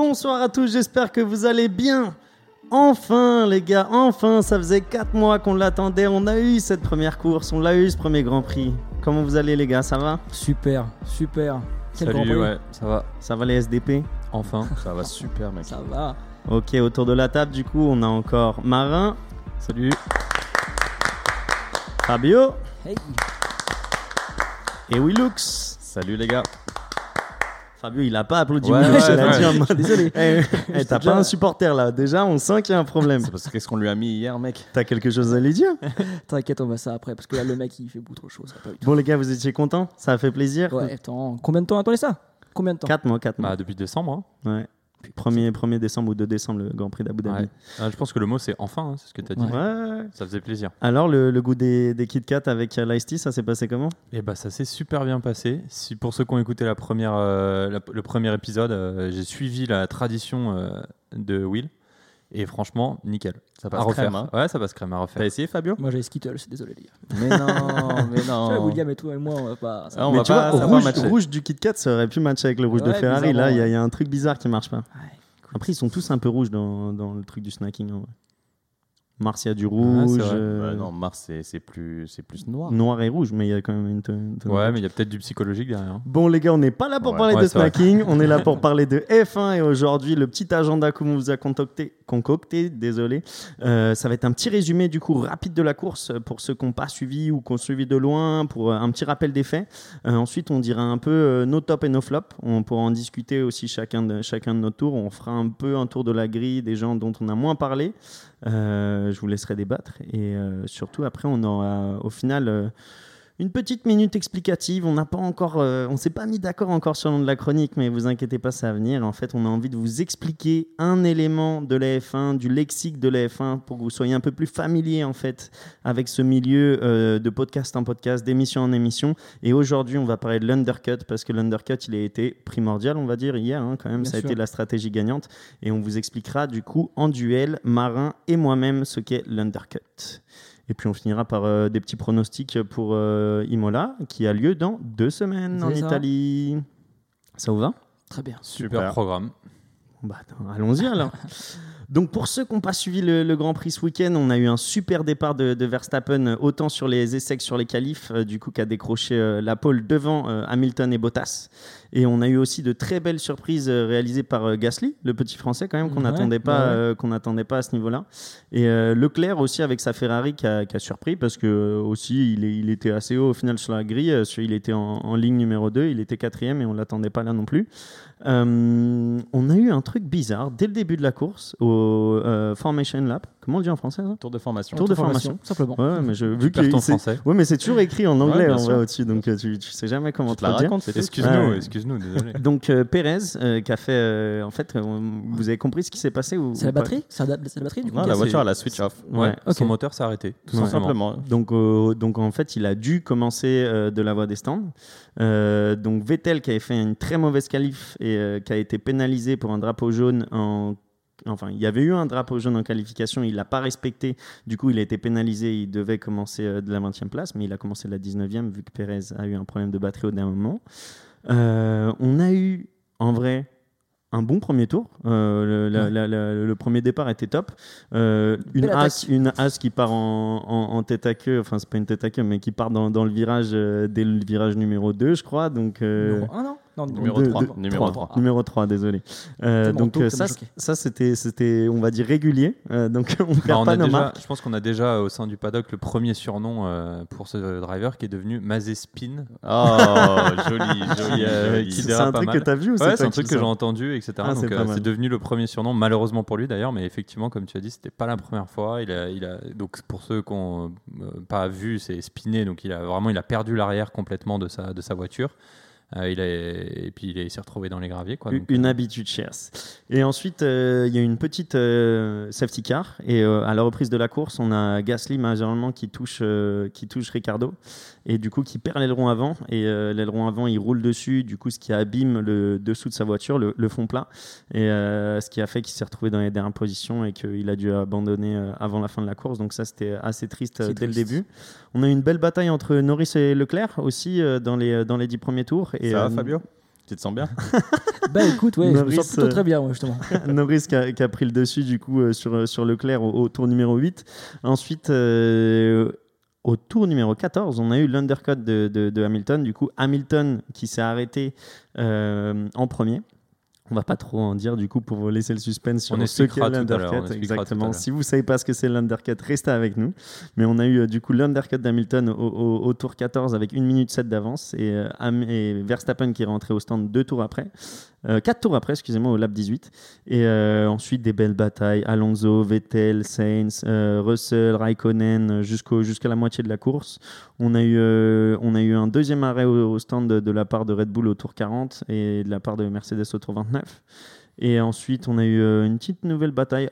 bonsoir à tous, j'espère que vous allez bien. Enfin les gars, enfin, ça faisait 4 mois qu'on l'attendait, on a eu cette première course, on l'a eu ce premier Grand Prix. Comment vous allez les gars, ça va? Super, super. Quel Grand Salut, Prix? ouais, ça va. Ça va les SDP Enfin, ça va super, mec. Ça va. Ok, autour de la table du coup, on a encore Marin, Salut. Fabio Hey. et Willux. Salut les gars. Fabio, il a pas applaudi Ouais, Willux, ouais, il a dit Désolé. Eh, eh, T'as pas un supporter là, déjà on sent qu'il y a un problème. C'est parce que qu'est-ce qu'on lui a mis hier, mec T'as quelque chose à lui dire T'inquiète, on va ça après parce que là le mec il fait beaucoup trop chaud. Ça pas. Bon les gars, vous étiez contents? Ça a fait plaisir? Ouais, attends, combien de temps attendez ça? Combien de temps? 4 mois, 4 mois. Bah, depuis décembre. hein. Ouais. 1er, 1er décembre ou 2 décembre, le Grand Prix d'Abu Dhabi. Ouais. Ah, je pense que le mot c'est enfin, hein, c'est ce que tu as dit. Ouais. Ça faisait plaisir. Alors, le, le goût des, des Kit Kat avec euh, l'Ice Tea, ça s'est passé comment? Et bah ça s'est super bien passé. Si pour ceux qui ont écouté la première, euh, la- le premier épisode, euh, j'ai suivi la tradition euh, de Will. Et franchement, nickel. Ça à passe refaire. crème, hein. Ouais, ça passe crème à refaire. T'as essayé Fabio? Moi j'ai Skittles, désolé les gars. Mais non, mais non. dire, mais toi et moi on va pas. ça- Ah, on Mais va tu pas vois, rouge, matcher. rouge du Kit Kat, ça aurait pu matcher avec le rouge de Ferrari. Là, il y, a- y un truc bizarre qui marche pas. Ouais. Après, ils sont tous un peu rouges dans, dans le truc du snacking. Vrai. Mars, il y a du c'est rouge. vrai. euh, Bah non, Mars, c'est- c'est plus, c'est plus noir. Noir et rouge, mais il y a quand même une. tonne- tonne- Ouais, mais il y a peut-être du psychologique derrière. hein. Bon les gars, on n'est pas là pour Ouais. parler Ouais, de snacking, on est là pour parler de F1 et aujourd'hui le petit agenda qu'on vous a concocté, concocté désolé, euh, ça va être un petit résumé du coup rapide de la course pour ceux qui n'ont pas suivi ou qui ont suivi de loin, pour euh, un petit rappel des faits. Euh, ensuite on dira un peu nos tops et nos flops, on pourra en discuter aussi chacun de, chacun de nos tours, on fera un peu un tour de la grille des gens dont on a moins parlé. Je vous laisserai débattre et surtout après on aura au final une petite minute explicative. On n'a pas encore, euh, on s'est pas mis d'accord encore sur le nom de la chronique, mais vous inquiétez pas, ça va venir. En fait, on a envie de vous expliquer un élément de la F1, du lexique de la F1, pour que vous soyez un peu plus familier en fait avec ce milieu euh, de podcast en podcast, d'émission en émission. Et aujourd'hui, on va parler de l'undercut parce que l'undercut, il a été primordial, on va dire hier hein, quand même. Bien ça a été la stratégie gagnante, et on vous expliquera du coup en duel, Marin et moi-même, ce qu'est l'undercut. Et puis on finira par euh, des petits pronostics pour euh, Imola, qui a lieu dans deux semaines en ça. Italie. Ça vous va? Très bien. Super, Super. programme. Bah, Allons-y alors. Donc pour ceux qui n'ont pas suivi le, le Grand Prix ce week-end, on a eu un super départ de, de Verstappen, euh, autant sur les essais que sur les qualifs, euh, du coup qui a décroché euh, la pole devant euh, Hamilton et Bottas. Et on a eu aussi de très belles surprises euh, réalisées par euh, Gasly, le petit français quand même qu'on Ouais, n'attendait pas, ouais, ouais. euh, qu'on n'attendait pas à ce niveau-là. Et euh, Leclerc aussi avec sa Ferrari qui a, qui a surpris parce que euh, aussi il, est- il était assez haut au final sur la grille. Il était en, en ligne numéro 2, il était quatrième et on l'attendait pas là non plus. On a eu un truc bizarre dès le début de la course au Formation Lap. Comment on dit en français ça? Tour de formation. Tour de formation. Simplement. Ouais, mais je, vu que c'est- français. Ouais, mais c'est toujours écrit en anglais en vrai au-dessus, donc tu, tu sais jamais comment Tu te la racontes. Excuse-nous, Ouais. Excuse-nous, désolé. Donc euh, Pérez euh, qui a fait, euh, en fait, euh, vous avez compris ce qui s'est passé ou C'est la ou pas batterie? C'est la, c'est la batterie du coup Non, la a- voiture, elle a switch off. Ouais, Ouais, son moteur s'est arrêté, tout Ouais. Simplement. simplement. Donc, euh, donc en fait, il a dû commencer euh, de la voie des stands. Euh, donc Vettel qui avait fait une très mauvaise qualif et euh, qui a été pénalisé pour un drapeau jaune en Enfin, il y avait eu un drapeau jaune en qualification, il l'a pas respecté. Du coup, il a été pénalisé. Il devait commencer euh, de la 20e place, mais il a commencé de la 19e vu que Perez a eu un problème de batterie au dernier moment. Euh, on a eu, en vrai, un bon premier tour. Euh, le, la- Ouais. la- la- le premier départ était top. Euh, une, as, une as qui part en, en- en tête à queue, enfin, c'est pas une tête à queue, mais qui part dans, dans le virage euh, dès le virage numéro 2, je crois. Donc, Numéro 1, non? Non, Numéro deux- 3. deux- Numéro trois. 3. Numéro 3, désolé. Euh, donc tôt euh, ça c'était, c'était, on va dire, régulier. Euh, donc on Bah, perd on pas a nos déjà, marques. je pense qu'on a déjà au sein du paddock le premier surnom euh, pour ce driver qui est devenu Mazespin. Oh, joli, joli, Euh, C'est un truc mal. que tu as vu ou Ouais, c'est un truc que j'ai entendu, etc. Ah, Donc euh, c'est devenu le premier surnom, malheureusement pour lui d'ailleurs, mais effectivement, comme tu as dit, c'était pas la première fois. Il a, il a, donc pour ceux qui n'ont pas vu, c'est spiné, donc il a vraiment il a perdu l'arrière complètement de sa, de sa voiture. Euh, il a, et puis il est- il s'est retrouvé dans les graviers. Quoi, donc, une euh, habitude chère. Et ensuite, euh, il y a une petite euh, safety car. Et euh, à la reprise de la course, on a Gasly majoritairement qui touche, euh, qui touche Ricardo. Et du coup, qui perd l'aileron avant. Et euh, l'aileron avant, il roule dessus. Du coup, ce qui abîme le dessous de sa voiture, le, le fond plat. Et euh, ce qui a fait qu'il s'est retrouvé dans les dernières positions et qu'il a dû abandonner euh, avant la fin de la course. Donc, ça, c'était assez triste dès le début. On a eu une belle bataille entre Norris et Leclerc aussi euh, dans, les, dans les dix premiers tours. Et, Ça va, euh, Fabio? Tu te sens bien? Bah écoute, ouais, je me Norris, sens plutôt très bien, moi, justement. Norris qui a, qui a pris le dessus du coup euh, sur, sur Leclerc au, au tour numéro 8. Ensuite, euh, au tour numéro 14, on a eu l'undercut de, de- de Hamilton. Du coup, Hamilton qui s'est arrêté euh, en premier. On va pas trop en dire du coup pour laisser le suspense sur On ce qu'est l'undercut. Exactement. Si vous savez pas ce que c'est l'undercut, restez avec nous. Mais on a eu euh, du coup l'undercut d'Hamilton au, au- au tour 14 avec 1 minute 7 d'avance et, euh, et Verstappen qui est rentré au stand deux tours après. Euh, quatre tours après, excusez-moi, au lap 18. Et euh, ensuite, des belles batailles. Alonso, Vettel, Sainz, euh, Russell, Raikkonen, euh, jusqu'à la moitié de la course. On a eu, un deuxième arrêt au, stand de, de la part de Red Bull au tour 40 et de la part de Mercedes au tour 29. Et ensuite, on a eu une petite nouvelle bataille.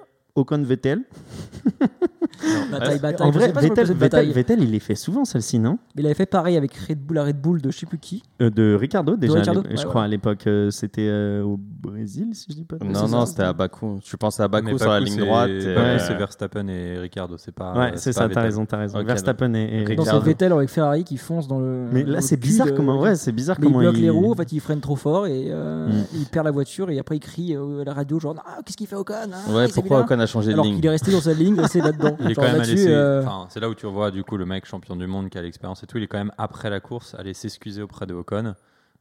Bataille, bataille. En vrai, Vettel, Vettel, bataille. Vettel, il les fait souvent, celle-ci, non? Mais il avait fait pareil avec Red Bull à Red Bull de je sais plus qui. Euh, De Ricardo, déjà. à ouais, je ouais. crois à l'époque, euh, c'était euh, au Brésil, si je dis pas de Non, non, c'était à Bakou. Je pense à Bakou Mais sur la ligne droite. Ouais. c'est Verstappen et Ricardo. C'est pas. Ouais, c'est ça, t'as Vettel. raison, t'as raison. Ok, Verstappen et, et Ricardo. c'est Vettel avec Ferrari qui fonce dans le. Mais là, c'est bizarre comment. Ouais, c'est bizarre Mais il comment bloque il. les roues, en fait, il freine trop fort et Mm. il perd la voiture et après il crie à la radio genre ah, qu'est-ce qu'il fait Ocon hein, Ouais, pourquoi Ocon a changé de Alors ligne qu'il est resté dans sa ligne, resté là-dedans. Il est quand même laisser. euh, enfin, c'est là où tu revois du coup le mec champion du monde qui a l'expérience et tout. Il est quand même après la course allé s'excuser auprès de Ocon.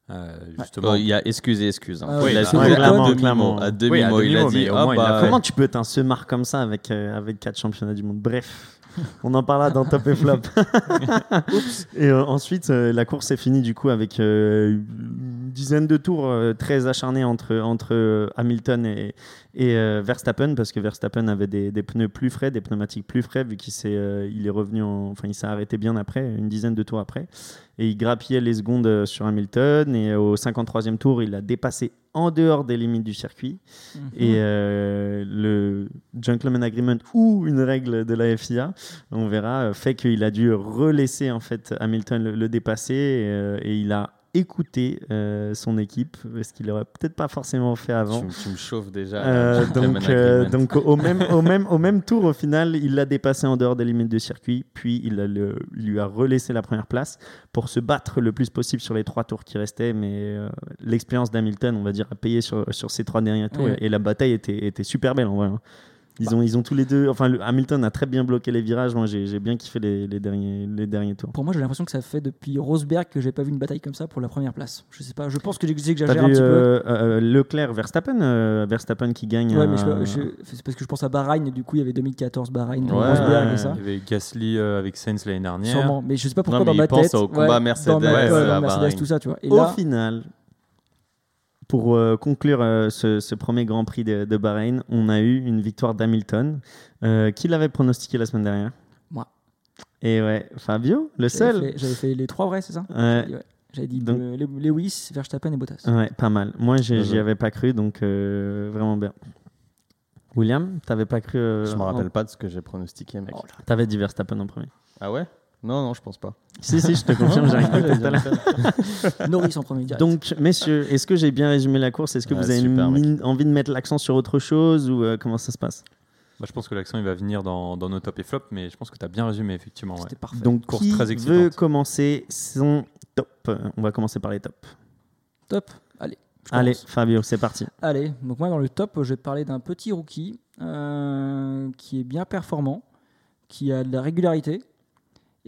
Euh, justement. Il y a excuse et excuse. hein. Ah il a bah, ouais, clairement. À Oui, à demi-mot, il a dit ah il a bah. Comment tu peux être un semar comme ça avec, euh, avec 4 championnats du monde? Bref, on en parlera dans Top et Flop. et euh, ensuite, euh, la course est finie du coup avec euh, une dizaine de tours euh, très acharnés entre, entre euh, Hamilton et, et euh, Verstappen parce que Verstappen avait des, des pneus plus frais, des pneumatiques plus frais vu qu'il s'est, euh, il est revenu, en- enfin il s'est arrêté bien après, une dizaine de tours après. Et il grappillait les secondes euh, sur Hamilton et au 53e tour, il a dépassé en dehors des limites du circuit. mhm. Et euh, le Gentleman Agreement ou une règle de la FIA, on verra, fait qu'il a dû relaisser en fait Hamilton le, le dépasser et, et il a écouté euh, son équipe, ce qu'il aurait peut-être pas forcément fait avant. Tu, me- tu me chauffes déjà. Euh, donc, euh, donc au, même, au, même, au même tour, au final, il l'a dépassé en dehors des limites du circuit, puis il, a le- il lui a relaissé la première place pour se battre le plus possible sur les trois tours qui restaient. Mais euh, l'expérience d'Hamilton, on va dire, a payé sur, sur ces trois derniers tours Ouais. et, et la bataille était, était super belle en vrai. hein. Ils, ont, ils ont tous les deux. Enfin, le- Hamilton a très bien bloqué les virages. Moi, j'ai j'ai bien kiffé les, les derniers, les derniers tours. Pour moi, j'ai l'impression que ça fait depuis Rosberg que j'ai pas vu une bataille comme ça pour la première place. Je sais pas, je pense que j'exagère un vu petit peu. euh, euh, Leclerc, Verstappen, euh, Verstappen qui gagne. Ouais, mais euh, c'est parce que je pense à Bahreïn et du coup il y avait 2014 Bahreïn, Ouais, Rosberg ouais. et ça. Il y avait Gasly euh, avec Sainz l'année dernière. Sûrement, mais je sais pas pourquoi Non, dans mais ma il pense tête. au combat Mercedes, dans ma- ouais, ouais, à dans Mercedes, Bahreïn. tout ça, tu vois. Et Au là, final, pour euh, conclure euh, ce, ce premier Grand Prix de, de Bahreïn, on a eu une victoire d'Hamilton. Euh, qui l'avait pronostiqué la semaine dernière Moi. Et ouais, Fabio, le seul. j'avais fait les trois vrais, c'est ça? Ouais. J'avais dit, Donc- Lewis, Verstappen et Bottas. Ouais, pas mal. Moi, j'y avais pas cru, donc euh, vraiment bien. William, t'avais pas cru euh, Je me en- rappelle pas de ce que j'ai pronostiqué, mec. T'avais dit Verstappen en premier. Ah ouais? Non, non, je pense pas. si, si, je te confirme, j'ai écouté tout à l'heure. Norris en premier direct. Donc, messieurs, est-ce que j'ai bien résumé la course? Est-ce que Ouais, vous avez super, mec. mis- envie de mettre l'accent sur autre chose ou euh, comment ça se passe? Bah, je pense que l'accent il va venir dans, dans nos top et flop, mais je pense que tu as bien résumé effectivement. ouais. c'était parfait. Donc, course qui très veut commencer son top? On va commencer par les tops. top? Allez. Allez. Fabio, c'est parti. Allez, donc moi dans le top, je vais te parler d'un petit rookie euh, qui est bien performant, qui a de la régularité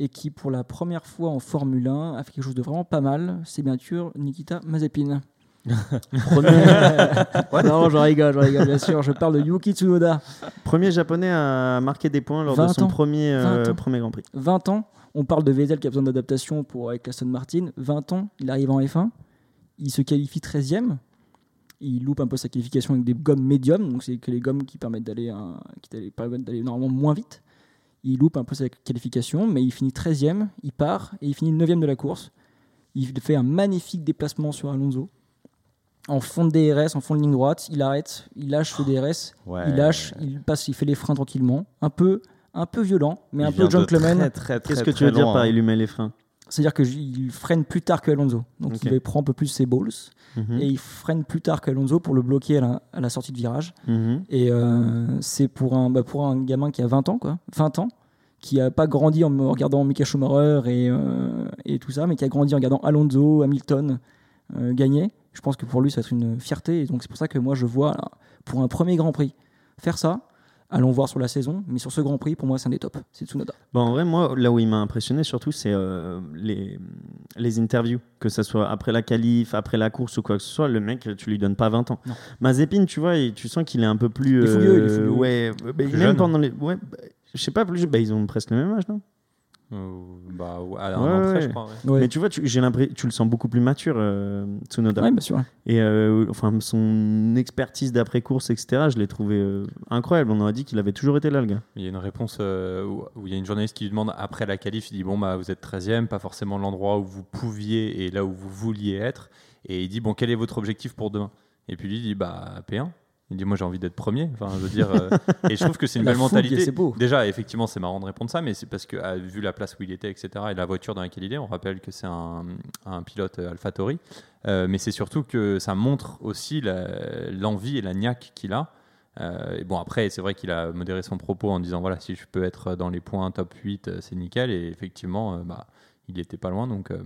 et qui pour la première fois en Formule 1 a fait quelque chose de vraiment pas mal. C'est bien sûr Nikita Mazepin. non, je rigole, je rigole, bien sûr. Je parle de Yuki Tsunoda. Premier japonais à marquer des points lors de 20 son ans. premier, euh, 20 ans. premier Grand Prix. 20 ans, on parle de Vettel qui a besoin d'adaptation pour avec Aston Martin. 20 ans, il arrive en F1, il se qualifie 13e. Il loupe un peu sa qualification avec des gommes médium, donc c'est que les gommes qui permettent d'aller un- qui d'aller- permettent d'aller normalement moins vite. Il loupe un peu sa qualification, mais il finit 13e, il part et il finit 9e de la course. Il fait un magnifique déplacement sur Alonso. En fond de DRS, en fond de ligne droite, il arrête, il lâche le DRS, Ouais. il lâche, il passe, il fait les freins tranquillement. Un peu, un peu violent, mais un peu gentleman. très, très, très, Qu'est-ce que tu très veux dire par hein. il lui met les freins? C'est-à-dire qu'il freine plus tard que Alonso. Donc il va prendre un peu plus ses balls Mhm. et il freine plus tard qu'Alonso pour le bloquer à la, à la sortie de virage. Mhm. Et euh, c'est pour un, bah, pour un gamin qui a 20 ans, quoi, 20 ans, qui a pas grandi en regardant Mika Schumacher et, euh, et tout ça, mais qui a grandi en regardant Alonso, Hamilton, euh, gagner. Je pense que pour lui, ça va être une fierté. Et donc, c'est pour ça que moi, je vois, pour un premier Grand Prix, faire ça. Allons voir sur la saison. Mais sur ce Grand Prix, pour moi, c'est un des tops. C'est Tsunoda. Bon, en vrai, moi, là où il m'a impressionné surtout, c'est euh, les, les interviews. Que ce soit après la qualif, après la course ou quoi que ce soit, le mec, tu lui donnes pas 20 ans. Non. Mazepin, tu vois, et tu sens qu'il est un peu plus. Il est fougueux, il est fougueux. Ouais, bah, même jeune. pendant les. Ouais, bah, je sais pas, plus, bah, ils ont presque le même âge, non? Euh, bah, ouais, à un Ouais, je crois. ouais. Ouais, Mais tu vois, tu, j'ai l'impression, tu le sens beaucoup plus mature, euh, Tsunoda. Ouais, bien sûr. Et euh, enfin, son expertise d'après-course, etc., je l'ai trouvé euh, incroyable. On aurait dit qu'il avait toujours été là, le gars. Il y a une réponse euh, où, où il y a une journaliste qui lui demande après la qualif, il dit bon bah vous êtes 13e, pas forcément l'endroit où vous pouviez et là où vous vouliez être. Et il dit bon quel est votre objectif pour demain? Et puis lui il dit bah P1. Il dit moi j'ai envie d'être premier. Enfin je veux dire euh, et je trouve que c'est une La belle fougue, mentalité. c'est beau. Déjà effectivement c'est marrant de répondre ça, mais c'est parce que ah, vu la place où il était etc et la voiture dans laquelle il est, on rappelle que c'est un, un pilote euh, AlphaTauri. Euh, mais c'est surtout que ça montre aussi l'envie et la niaque qu'il a. Euh, et bon, après, c'est vrai qu'il a modéré son propos en disant voilà, si je peux être dans les points top 8, euh, c'est nickel. Et effectivement, euh, bah, il était pas loin, donc euh,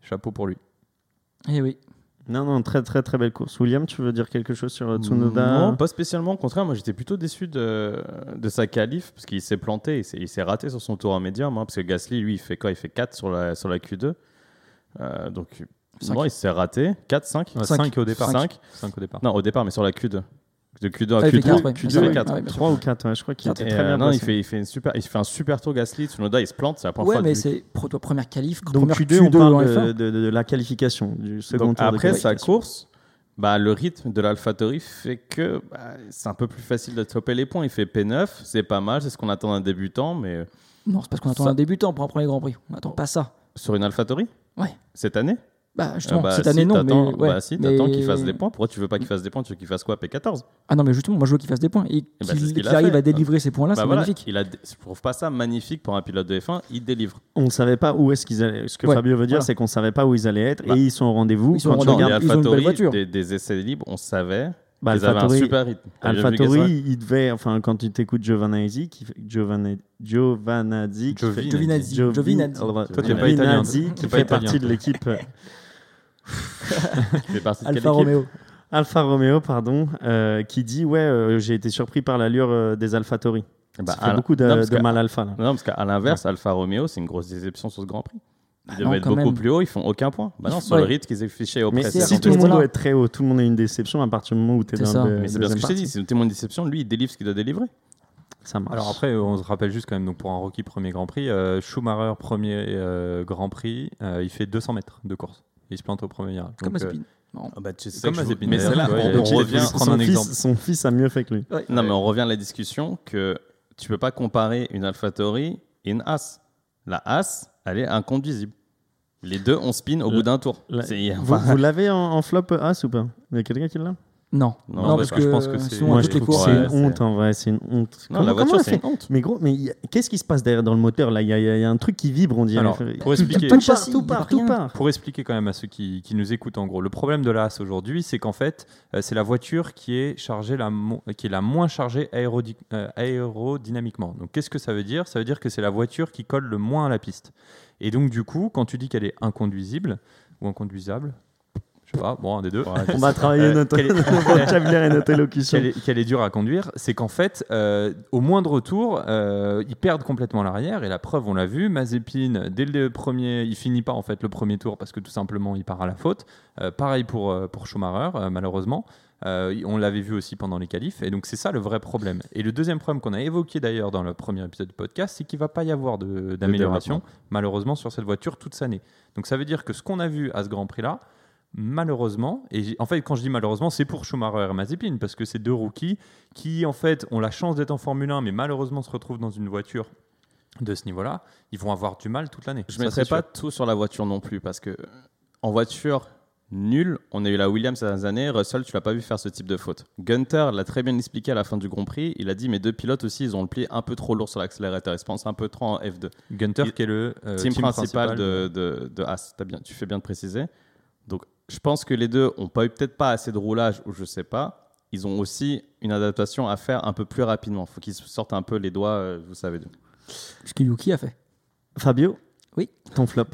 chapeau pour lui. Et Eh oui. Non, non, très, très, très belle course. William, tu veux dire quelque chose sur euh, Tsunoda Non, pas spécialement. Au contraire, moi j'étais plutôt déçu de, de sa qualif parce qu'il s'est planté, il s'est- raté sur son tour en médium. hein, parce que Gasly, lui, il fait quoi? Il fait 4 sur la, sur la Q2. Euh, donc, Cinq. moi, il s'est raté. 4, 5 5 Cinq. au départ. Cinq. 5 au départ. Non, au départ, mais sur la Q2. De Q2 à Ah, il fait Q2. quatre, ouais. Q2 Ouais, et ouais, 4. ouais, bien sûr. 3 ou 4, je crois qu'il était Et, très euh, bien non, il fait, il, fait une super, il fait un super tour Gasly. Tsunoda, il se plante. C'est la première Ouais, fois. mais depuis- c'est pour toi première qualif, Donc première Q2, on Q2 parle de, F1. de- de- de la qualification, du second Donc, tour après sa course, bah, le rythme de l'AlphaTauri fait que bah, c'est un peu plus facile de choper les points. Il fait P9, c'est pas mal, c'est ce qu'on attend d'un débutant, mais Non, c'est parce qu'on attend Ça- un débutant pour un premier Grand Prix. On n'attend pas ça. sur une AlphaTauri Ouais. Cette année Bah, justement, Ah bah, cette si, année, non. Mais, t'attends- ouais. bah, si, t'attends Mais- qu'il fasse des points. Pourquoi tu veux pas qu'il fasse des points Tu veux qu'il fasse quoi P14 Ah non, mais justement, moi je veux qu'il fasse des points. Et bah, c'est qu'il ce qu'il qu'il a arrive fait. à délivrer ces points-là, Bah c'est voilà, magnifique. Il a, je trouve pas ça magnifique pour un pilote de F1. Il délivre. On ne savait pas où est-ce qu'ils allaient. Ce que Ouais, Fabio veut dire, voilà. c'est qu'on ne savait pas où ils allaient être Bah. et ils sont au rendez-vous. Ils sont Quand au tu regardes, ils ont une belle AlphaTauri, voiture. des, des essais libres, on savait bah, avaient un AlphaTauri- super rythme. AlphaTauri, il devait, enfin, quand tu t'écoutes Giovanazzi, qui fait, Giovanna- Giovanazzi, qui fait- Giovinazzi. Giovinazzi. Giovinazzi. Toi, t'es pas italien. Giovinazzi, T'es qui pas fait italien, partie de toi. l'équipe euh, qui fait partie de quelle Alfa Romeo. Alfa Romeo, pardon, euh, qui dit ouais, euh, j'ai été surpris par l'allure euh, des AlphaTauri. Bah, Ça fait beaucoup de, non, parce de que- mal alpha là. Non, parce qu'à l'inverse, Alfa Romeo, c'est une grosse déception sur ce Grand Prix. Ils Bah devaient non, être beaucoup même. plus haut, ils font aucun point. Bah non, sur le ouais. rythme qu'ils affichaient au Mais précédent. si tout le monde doit être très haut, tout le monde a une déception à partir du moment où tu es C'est dans ça. le Mais c'est bien ce que je t'ai dit, c'est une témoin de déception. Lui, il délivre ce qu'il doit délivrer. Ça marche. Alors après, on se rappelle juste quand même, donc pour un rookie premier Grand Prix, euh, Schumacher premier euh, Grand Prix, euh, il fait 200 mètres de course. Il se plante au premier virage. Comme euh. Non. Ah bah, tu sais Comme Mazepin, Mais c'est là, tu vois, on, on revient. prendre un son, fils, exemple. son fils a mieux fait que lui. Non, mais on revient à la discussion que tu peux pas comparer une AlphaTauri et une As. La As, elle est inconduisible. Les deux, on spin au La- bout d'un tour. La- C'est- Vous, enfin, vous l'avez en, en flop As ou pas? Il y a quelqu'un qui l'a? Non. Non, Non, bah, parce je que pense que c'est- souvent, Moi, à je trouve que c'est Ouais, une honte en vrai, c'est une honte. non, la voiture, c'est une honte. Mais gros, mais a- qu'est-ce qui se passe derrière dans le moteur là? Il y, a- y un truc qui vibre, on dirait. Alors, pour expliquer, tout part, tout part, rien. tout part. Pour expliquer quand même à ceux qui, qui nous écoutent en gros, le problème de la Haas aujourd'hui, c'est qu'en fait, euh, c'est la voiture qui est, chargée la mo- qui est la moins chargée aérodi- euh, aérodynamiquement. Donc qu'est-ce que ça veut dire? Ça veut dire que c'est la voiture qui colle le moins à la piste. Et donc du coup, quand tu dis qu'elle est inconduisible ou inconduisable, je sais pas, bon, un des deux. On va travailler Euh, notre quelle est- vocabulaire et notre élocution. qu'elle est, dure à conduire, c'est qu'en fait, euh, au moindre tour, euh, ils perdent complètement l'arrière. Et la preuve, on l'a vu, Mazepin, dès le premier, il finit pas en fait le premier tour parce que tout simplement, il part à la faute. Euh, pareil pour, pour Schumacher, euh, malheureusement. Euh, on l'avait vu aussi pendant les qualifs. Et donc, c'est ça le vrai problème. Et le deuxième problème qu'on a évoqué d'ailleurs dans le premier épisode du podcast, c'est qu'il va pas y avoir de- d'amélioration, malheureusement, sur cette voiture toute sa année. Donc, ça veut dire que ce qu'on a vu à ce Grand Prix-là, malheureusement, et en fait quand je dis malheureusement, c'est pour Schumacher et Mazepin, parce que c'est deux rookies qui en fait ont la chance d'être en Formule 1, mais malheureusement se retrouvent dans une voiture de ce niveau-là, ils vont avoir du mal toute l'année. Je Ça, mettrais c'est pas sûr. tout sur la voiture non plus parce que en voiture nulle, on a eu la Williams ces dernières années. Russell, tu l'as pas vu faire ce type de faute. Gunter l'a très bien expliqué à la fin du Grand Prix. Il a dit mes deux pilotes aussi, ils ont le pied un peu trop lourd sur l'accélérateur. Ils se pensent un peu trop en F2. Gunter Il- qui est le euh, team, principal, de, de, de bien, tu fais bien de préciser. Donc, je pense que les deux ont pas eu peut-être pas assez de roulage ou je sais pas. Ils ont aussi une adaptation à faire un peu plus rapidement. Faut qu'ils sortent un peu les doigts, euh, vous savez. d'où. Ce que Yuki a fait. Fabio? Oui. Ton flop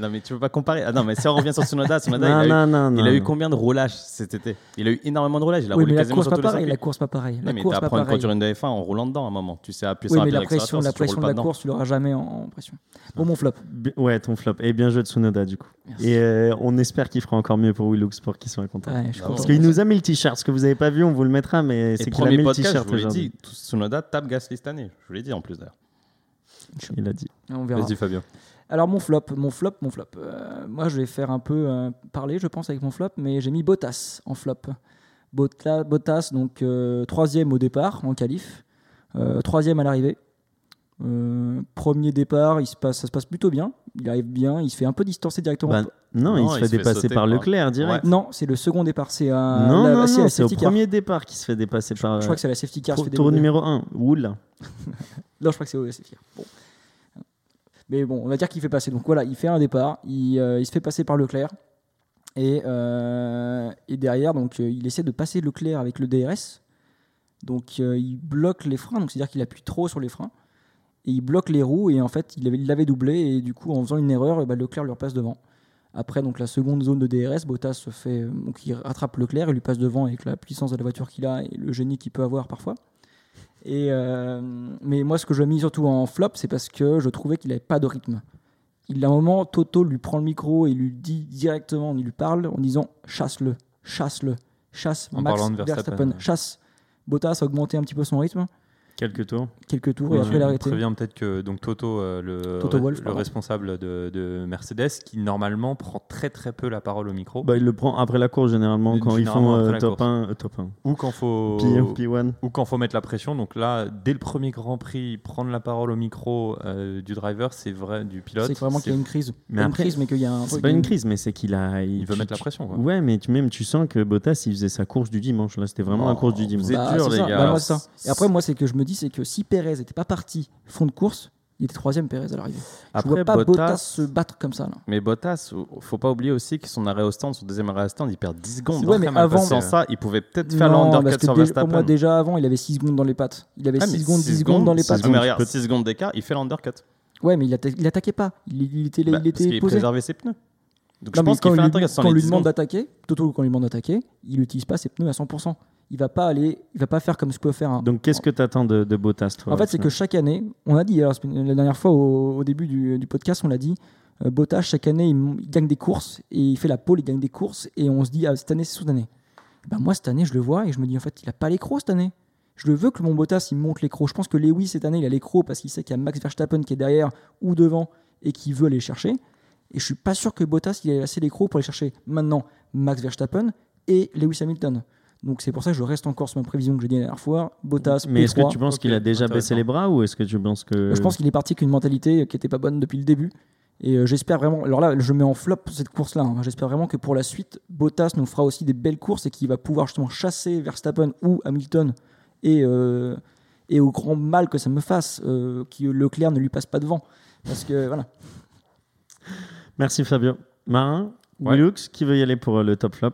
Non, mais tu peux pas comparer. Ah non, mais si on revient sur Tsunoda, Tsunoda, Non, il a eu, non, non, il a non, eu non. combien de roulages cet été? Il a eu énormément de roulages. Il a Oui, roulé mais la quasiment course sur pas pareil. La course pas pareil. La Non, mais course t'apprends pas une conduire une F1 en roulant dedans à un moment. Tu sais appuyer Oui, sur mais la pression, la si tu pression de la dedans. course, tu l'auras jamais en, en pression. Bon, mon flop. Ouais, ton flop. Et bien joué Tsunoda du coup. Merci. Et euh, on espère qu'il fera encore mieux pour Willux pour qu'il soit content. Ouais. Parce qu'il nous a mis le t-shirt. Ce que vous avez pas vu, on vous le mettra, mais c'est qu'il a premier mis le podcast, je t-shirt vous l'ai aujourd'hui. dit, Tsunoda tape Gasly cette année. Je vous l'ai dit en plus d'ailleurs. Il a dit. On verra. Vas-y, Fabien. Alors mon flop, mon flop, mon flop. Euh, moi, je vais faire un peu euh, parler, je pense, avec mon flop, mais j'ai mis Bottas en flop. Bota- Bottas, donc euh, troisième au départ en qualif, euh, troisième à l'arrivée. Euh, premier départ, il se passe, ça se passe plutôt bien. Il arrive bien, il se fait un peu distancer directement. Bah, non, il Non, se il fait se fait dépasser par par- Leclerc direct. non, c'est le second départ. C'est un. Non, la- non, non, c'est au car. premier départ qui se fait dépasser par. Je crois que c'est la safety car. se tour, fait tour dérouler. numéro 1. Oula. Non, je crois que c'est au safety car. Bon. Mais bon, on va dire qu'il fait passer. Donc voilà, il fait un départ, il, euh, se fait passer par Leclerc. Et, euh, et derrière, donc, euh, il essaie de passer Leclerc avec le DRS. Donc il bloque les freins, donc c'est-à-dire qu'il appuie trop sur les freins. Et il bloque les roues, et en fait, il avait- il l'avait doublé, et du coup, en faisant une erreur, bah, Leclerc lui repasse devant. Après, donc la seconde zone de DRS, Bottas se fait, donc il rattrape Leclerc, il lui passe devant avec la puissance de la voiture qu'il a et le génie qu'il peut avoir parfois. Et euh, mais moi, ce que je mis surtout en flop, c'est parce que je trouvais qu'il n'avait pas de rythme. Il, à un moment, Toto lui prend le micro et lui dit directement, il lui parle en disant chasse-le, chasse-le, chasse En Max parlant de Verstappen, ouais. chasse. Bottas a augmenté un petit peu son rythme, Quelques tours. quelques tours, et après a Je préviens peut-être que donc Toto, euh, le, Toto Wolff, le responsable de, de Mercedes, qui normalement prend très très peu la parole au micro, Bah, il le prend après la course généralement quand ils Généralement font euh, la top, course. 1, euh, top 1. ou quand faut P, P1. ou quand faut mettre la pression. Donc là, dès le premier Grand Prix, prendre la parole au micro euh, du driver, c'est vrai, du pilote. C'est vraiment qu'il y a une crise. Mais Pas après, une crise, mais qu'il y a un. C'est pas une crise, mais c'est qu'il a. Il veut tu- mettre la pression. quoi. Ouais, mais tu, même tu sens que Bottas il faisait sa course du dimanche. Là, c'était vraiment la Oh, course du dimanche. Bah, dur, c'est les ça. gars. Bah. Et après, moi, c'est que je me dis, c'est que si Pérez n'était pas parti fond de course, il était troisième Pérez à l'arrivée. Je Après, vois pas Bottas, Bottas, se battre comme ça. Là. mais Bottas, faut pas oublier aussi que son arrêt au stand, son deuxième arrêt au stand, il perd 10 secondes. Ouais, mais Très mal avant- Sans ça, il pouvait peut-être faire le Non, parce undercut que sur déjà- Verstappen. pour moi, déjà avant, il avait 6 secondes dans les pattes. Il avait Ah, 6 mais secondes, 6 10 secondes dans les pattes. Mais regarde, peux- 6 secondes d'écart, il fait l'undercut. Ouais, mais il, atta- il attaquait pas. Il, il était, Bah, il parce était qu'il posé. préservait ses pneus. Donc Non, je mais pense qu'il fait l'undercut sans Quand on lui 10 demande d'attaquer, Toto, quand on lui demande d'attaquer, il n'utilise pas ses pneus à 100%. Il va pas aller, il va pas faire comme ce que peut faire un. Donc, qu'est-ce que tu attends de, de Bottas toi En fait, c'est que chaque année, on a dit, alors, la dernière fois au, au début du, du podcast, on l'a dit, euh, Bottas, chaque année, il gagne des courses et il fait la pole, il gagne des courses et on se dit, ah, cette année, c'est son année. Ben, moi, cette année, je le vois et je me dis, en fait, il a pas l'écro cette année. Je le veux que mon Bottas, il monte l'écro. Je pense que Lewis, cette année, il a l'écro parce qu'il sait qu'il y a Max Verstappen qui est derrière ou devant et qui veut aller chercher. Et je suis pas sûr que Bottas, il ait assez l'écro pour aller chercher maintenant Max Verstappen et Lewis Hamilton. Donc c'est pour ça que je reste encore sur ma prévision que j'ai dit la dernière fois. Bottas, Mais est-ce que P3. tu penses qu'il a déjà baissé les bras ou est-ce que tu penses que. Je pense qu'il est parti avec une mentalité qui n'était pas bonne depuis le début. Et euh, j'espère vraiment. Alors là, je mets en flop cette course-là. hein. J'espère vraiment que pour la suite, Bottas nous fera aussi des belles courses et qu'il va pouvoir justement chasser Verstappen ou Hamilton. Et, euh, et au grand mal que ça me fasse, euh, que Leclerc ne lui passe pas devant. Parce que voilà. Merci Fabio. Marin, Ouais. Willux, qui veut y aller pour le top flop?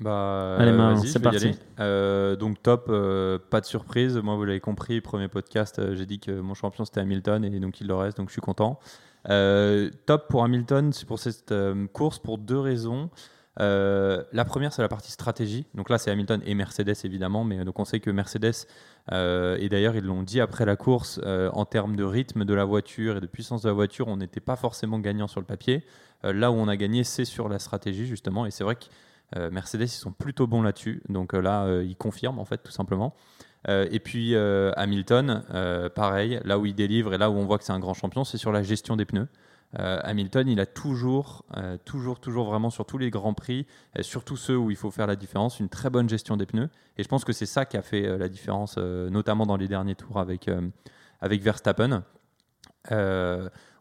Bah, Allez, Marin, vas-y, c'est parti. Euh, donc top, euh, pas de surprise. Moi, vous l'avez compris, premier podcast, euh, j'ai dit que mon champion c'était Hamilton et donc il le reste, donc je suis content. Euh, top pour Hamilton, c'est pour cette course pour deux raisons. La première, c'est la partie stratégie. Donc là, c'est Hamilton et Mercedes évidemment, mais donc on sait que Mercedes et d'ailleurs ils l'ont dit après la course, en termes de rythme de la voiture et de puissance de la voiture, on n'était pas forcément gagnant sur le papier. Là où on a gagné, c'est sur la stratégie justement, et c'est vrai que Mercedes, ils sont plutôt bons là-dessus. Donc euh, là, euh, ils confirment, en fait, tout simplement. Euh, et puis euh, Hamilton, euh, pareil, là où il délivre et là où on voit que c'est un grand champion, c'est sur la gestion des pneus. Euh, Hamilton, il a toujours, euh, toujours, toujours vraiment sur tous les grands prix, euh, surtout ceux où il faut faire la différence, une très bonne gestion des pneus. Et je pense que c'est ça qui a fait euh, la différence, euh, notamment dans les derniers tours avec, euh, avec Verstappen.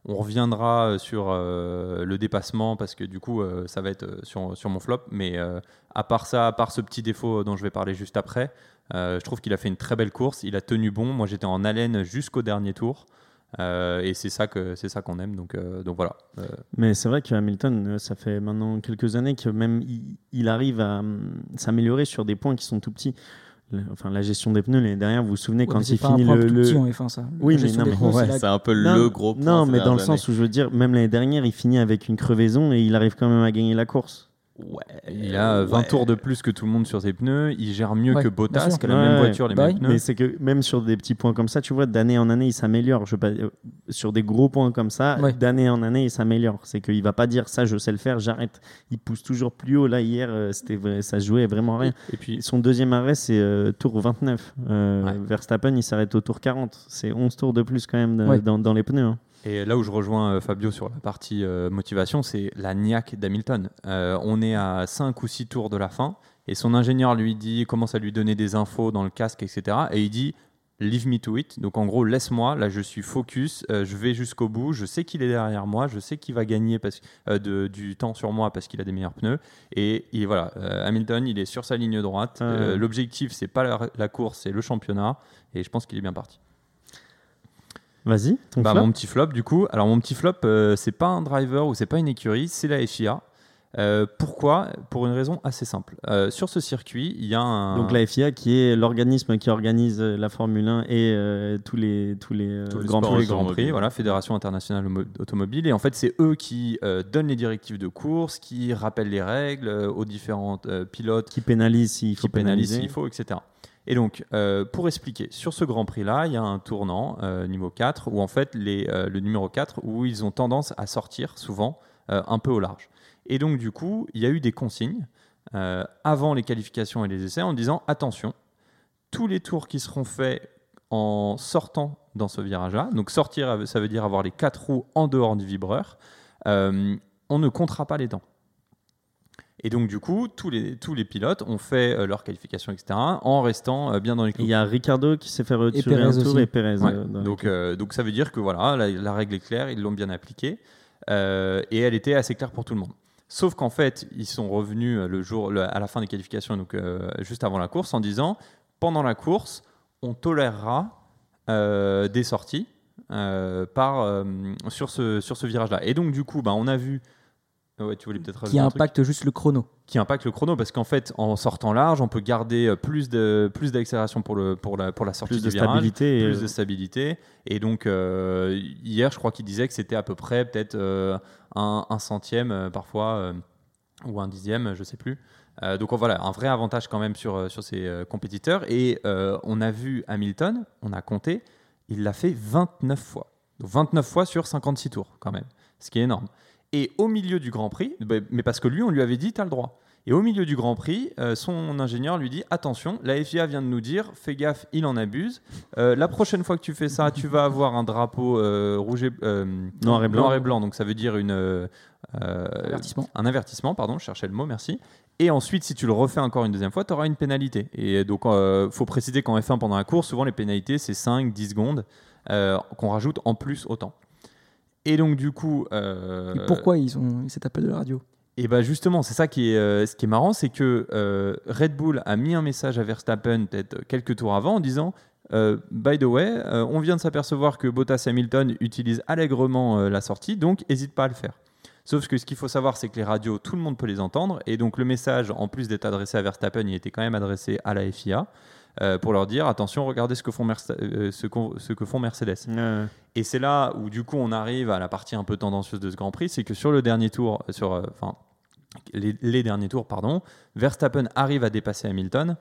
On reviendra euh, sur euh, le dépassement parce que du coup, euh, ça va être sur, mon flop. Mais à part ça, à part ce petit défaut dont je vais parler juste après, je trouve qu'il a fait une très belle course. Il a tenu bon. Moi, j'étais en haleine jusqu'au dernier tour. Et c'est ça que c'est ça qu'on aime. Donc, voilà. Mais c'est vrai que Hamilton, ça fait maintenant quelques années que même il, il arrive à hum, s'améliorer sur des points qui sont tout petits. Le- enfin, la gestion des pneus l'année dernière. Vous vous souvenez Ouais, quand il finit le, le- petit en F1, ça. Oui, La mais non, mais ouais, c'est la- un peu Non, le gros point. Non, mais dans le sens où je veux dire, même l'année dernière, il finit avec une crevaison et il arrive quand même à gagner la course. Ouais. Il a 20 tours de plus que tout le monde sur ses pneus. Il gère mieux Ouais, que Bottas, sûr. qui a la Ouais, même voiture, les Bah mêmes oui. pneus. Mais c'est que même sur des petits points comme ça, tu vois, d'année en année, il s'améliore. Je pas, euh, sur des gros points comme ça, Ouais. d'année en année, il s'améliore. C'est qu'il va pas dire ça, je sais le faire, j'arrête. Il pousse toujours plus haut. Là, hier, euh, c'était vrai- ça jouait vraiment rien. Et puis, Son deuxième arrêt, c'est euh, tour 29. Euh, Ouais. Verstappen, il s'arrête au tour 40. C'est 11 tours de plus quand même de- Ouais. dans, dans les pneus. hein. Et là où je rejoins euh, Fabio sur la partie euh, motivation, c'est la niaque d'Hamilton. Euh, on est à 5 ou 6 tours de la fin et son ingénieur lui dit, commence à lui donner des infos dans le casque, etc. Et il dit Leave me to it. Donc en gros, laisse-moi, là je suis focus, euh, je vais jusqu'au bout, je sais qu'il est derrière moi, je sais qu'il va gagner parce, euh, de- du temps sur moi parce qu'il a des meilleurs pneus. Et, et voilà, euh, Hamilton, il est sur sa ligne droite. Ah. L'objectif, c'est pas la, la course, c'est le championnat. Et je pense qu'il est bien parti. Vas-y, ton Bah, flop. mon petit flop, du coup. Alors, mon petit flop, euh, c'est pas un driver ou c'est pas une écurie, c'est la FIA. Euh, pourquoi? Pour une raison assez simple. Euh, sur ce circuit, il y a un. Donc la FIA qui est l'organisme qui organise la Formule 1 et euh, tous les tous les, Tous les grands prix. voilà, Fédération internationale automobile. Et en fait, c'est eux qui donnent les directives de course, qui rappellent les règles aux différents euh, pilotes, qui pénalise s'il faut qui pénalisent s'il faut, etc. Et donc, euh, pour expliquer, sur ce Grand Prix-là, il y a un tournant, euh, niveau 4, où en fait, euh, le numéro 4, où ils ont tendance à sortir souvent un peu au large. Et donc, du coup, il y a eu des consignes avant les qualifications et les essais en disant attention, tous les tours qui seront faits en sortant dans ce virage-là, donc sortir, ça veut dire avoir les quatre roues en dehors du vibreur, on ne comptera pas les temps. Et donc, du coup, tous les, tous les pilotes ont fait euh, leur qualification, etc., en restant euh, bien dans les clous. Il y a Ricardo qui s'est fait retirer un tour aussi. et Pérez. Ouais. euh, donc, euh, donc, ça veut dire que voilà, la, la règle est claire, ils l'ont bien appliquée, euh, et elle était assez claire pour tout le monde. Sauf qu'en fait, ils sont revenus le jour, le- à la fin des qualifications, donc euh, juste avant la course, en disant pendant la course, on tolérera euh, des sorties euh, par, euh, sur ce, sur ce virage-là. Et donc, du coup, bah, on a vu. Ouais, tu voulais peut-être qui impacte juste le chrono. qui impacte le chrono parce qu'en fait en sortant large on peut garder euh, plus de plus d'accélération pour le pour la pour la sortie plus de du virage, stabilité. et, plus de stabilité et donc euh, hier je crois qu'il disait que c'était à peu près peut-être euh, un, un centième euh, parfois euh, ou un dixième je sais plus Euh, donc voilà un vrai avantage quand même sur sur ses euh, compétiteurs et euh, on a vu Hamilton on a compté il l'a fait 29 fois donc 29 fois sur 56 tours quand même ce qui est énorme et au milieu du Grand Prix, bah, mais parce que lui, on lui avait dit, tu as le droit. Et au milieu du Grand Prix, euh, son ingénieur lui dit Attention, la FIA vient de nous dire, fais gaffe, il en abuse. Euh, la prochaine fois que tu fais ça, tu vas avoir un drapeau euh, rouge et, euh, Noir et blanc. Donc ça veut dire une, Avertissement. un avertissement, pardon, je cherchais le mot, merci. Et ensuite, si tu le refais encore une deuxième fois, tu auras une pénalité. Et donc, il faut préciser qu'en F1, pendant la course, souvent les pénalités, c'est 5-10 secondes euh, qu'on rajoute en plus au temps. Et donc, du coup. euh, Et pourquoi ils ont cet appel de la radio et bah justement, c'est ça qui est, euh, ce qui est marrant, c'est que euh, Red Bull a mis un message à Verstappen peut-être quelques tours avant en disant By the way, on vient de s'apercevoir que Bottas et Hamilton utilisent allègrement la sortie, donc n'hésite pas à le faire. Sauf que ce qu'il faut savoir, c'est que les radios, tout le monde peut les entendre, et donc le message, en plus d'être adressé à Verstappen, il était quand même adressé à la FIA euh, pour leur dire attention, regardez ce que font, Merce- euh, ce que font Mercedes. Et c'est là où du coup on arrive à la partie un peu tendancieuse de ce Grand Prix, c'est que sur le dernier tour, sur, euh, enfin les, les derniers tours, pardon, Verstappen arrive à dépasser Hamilton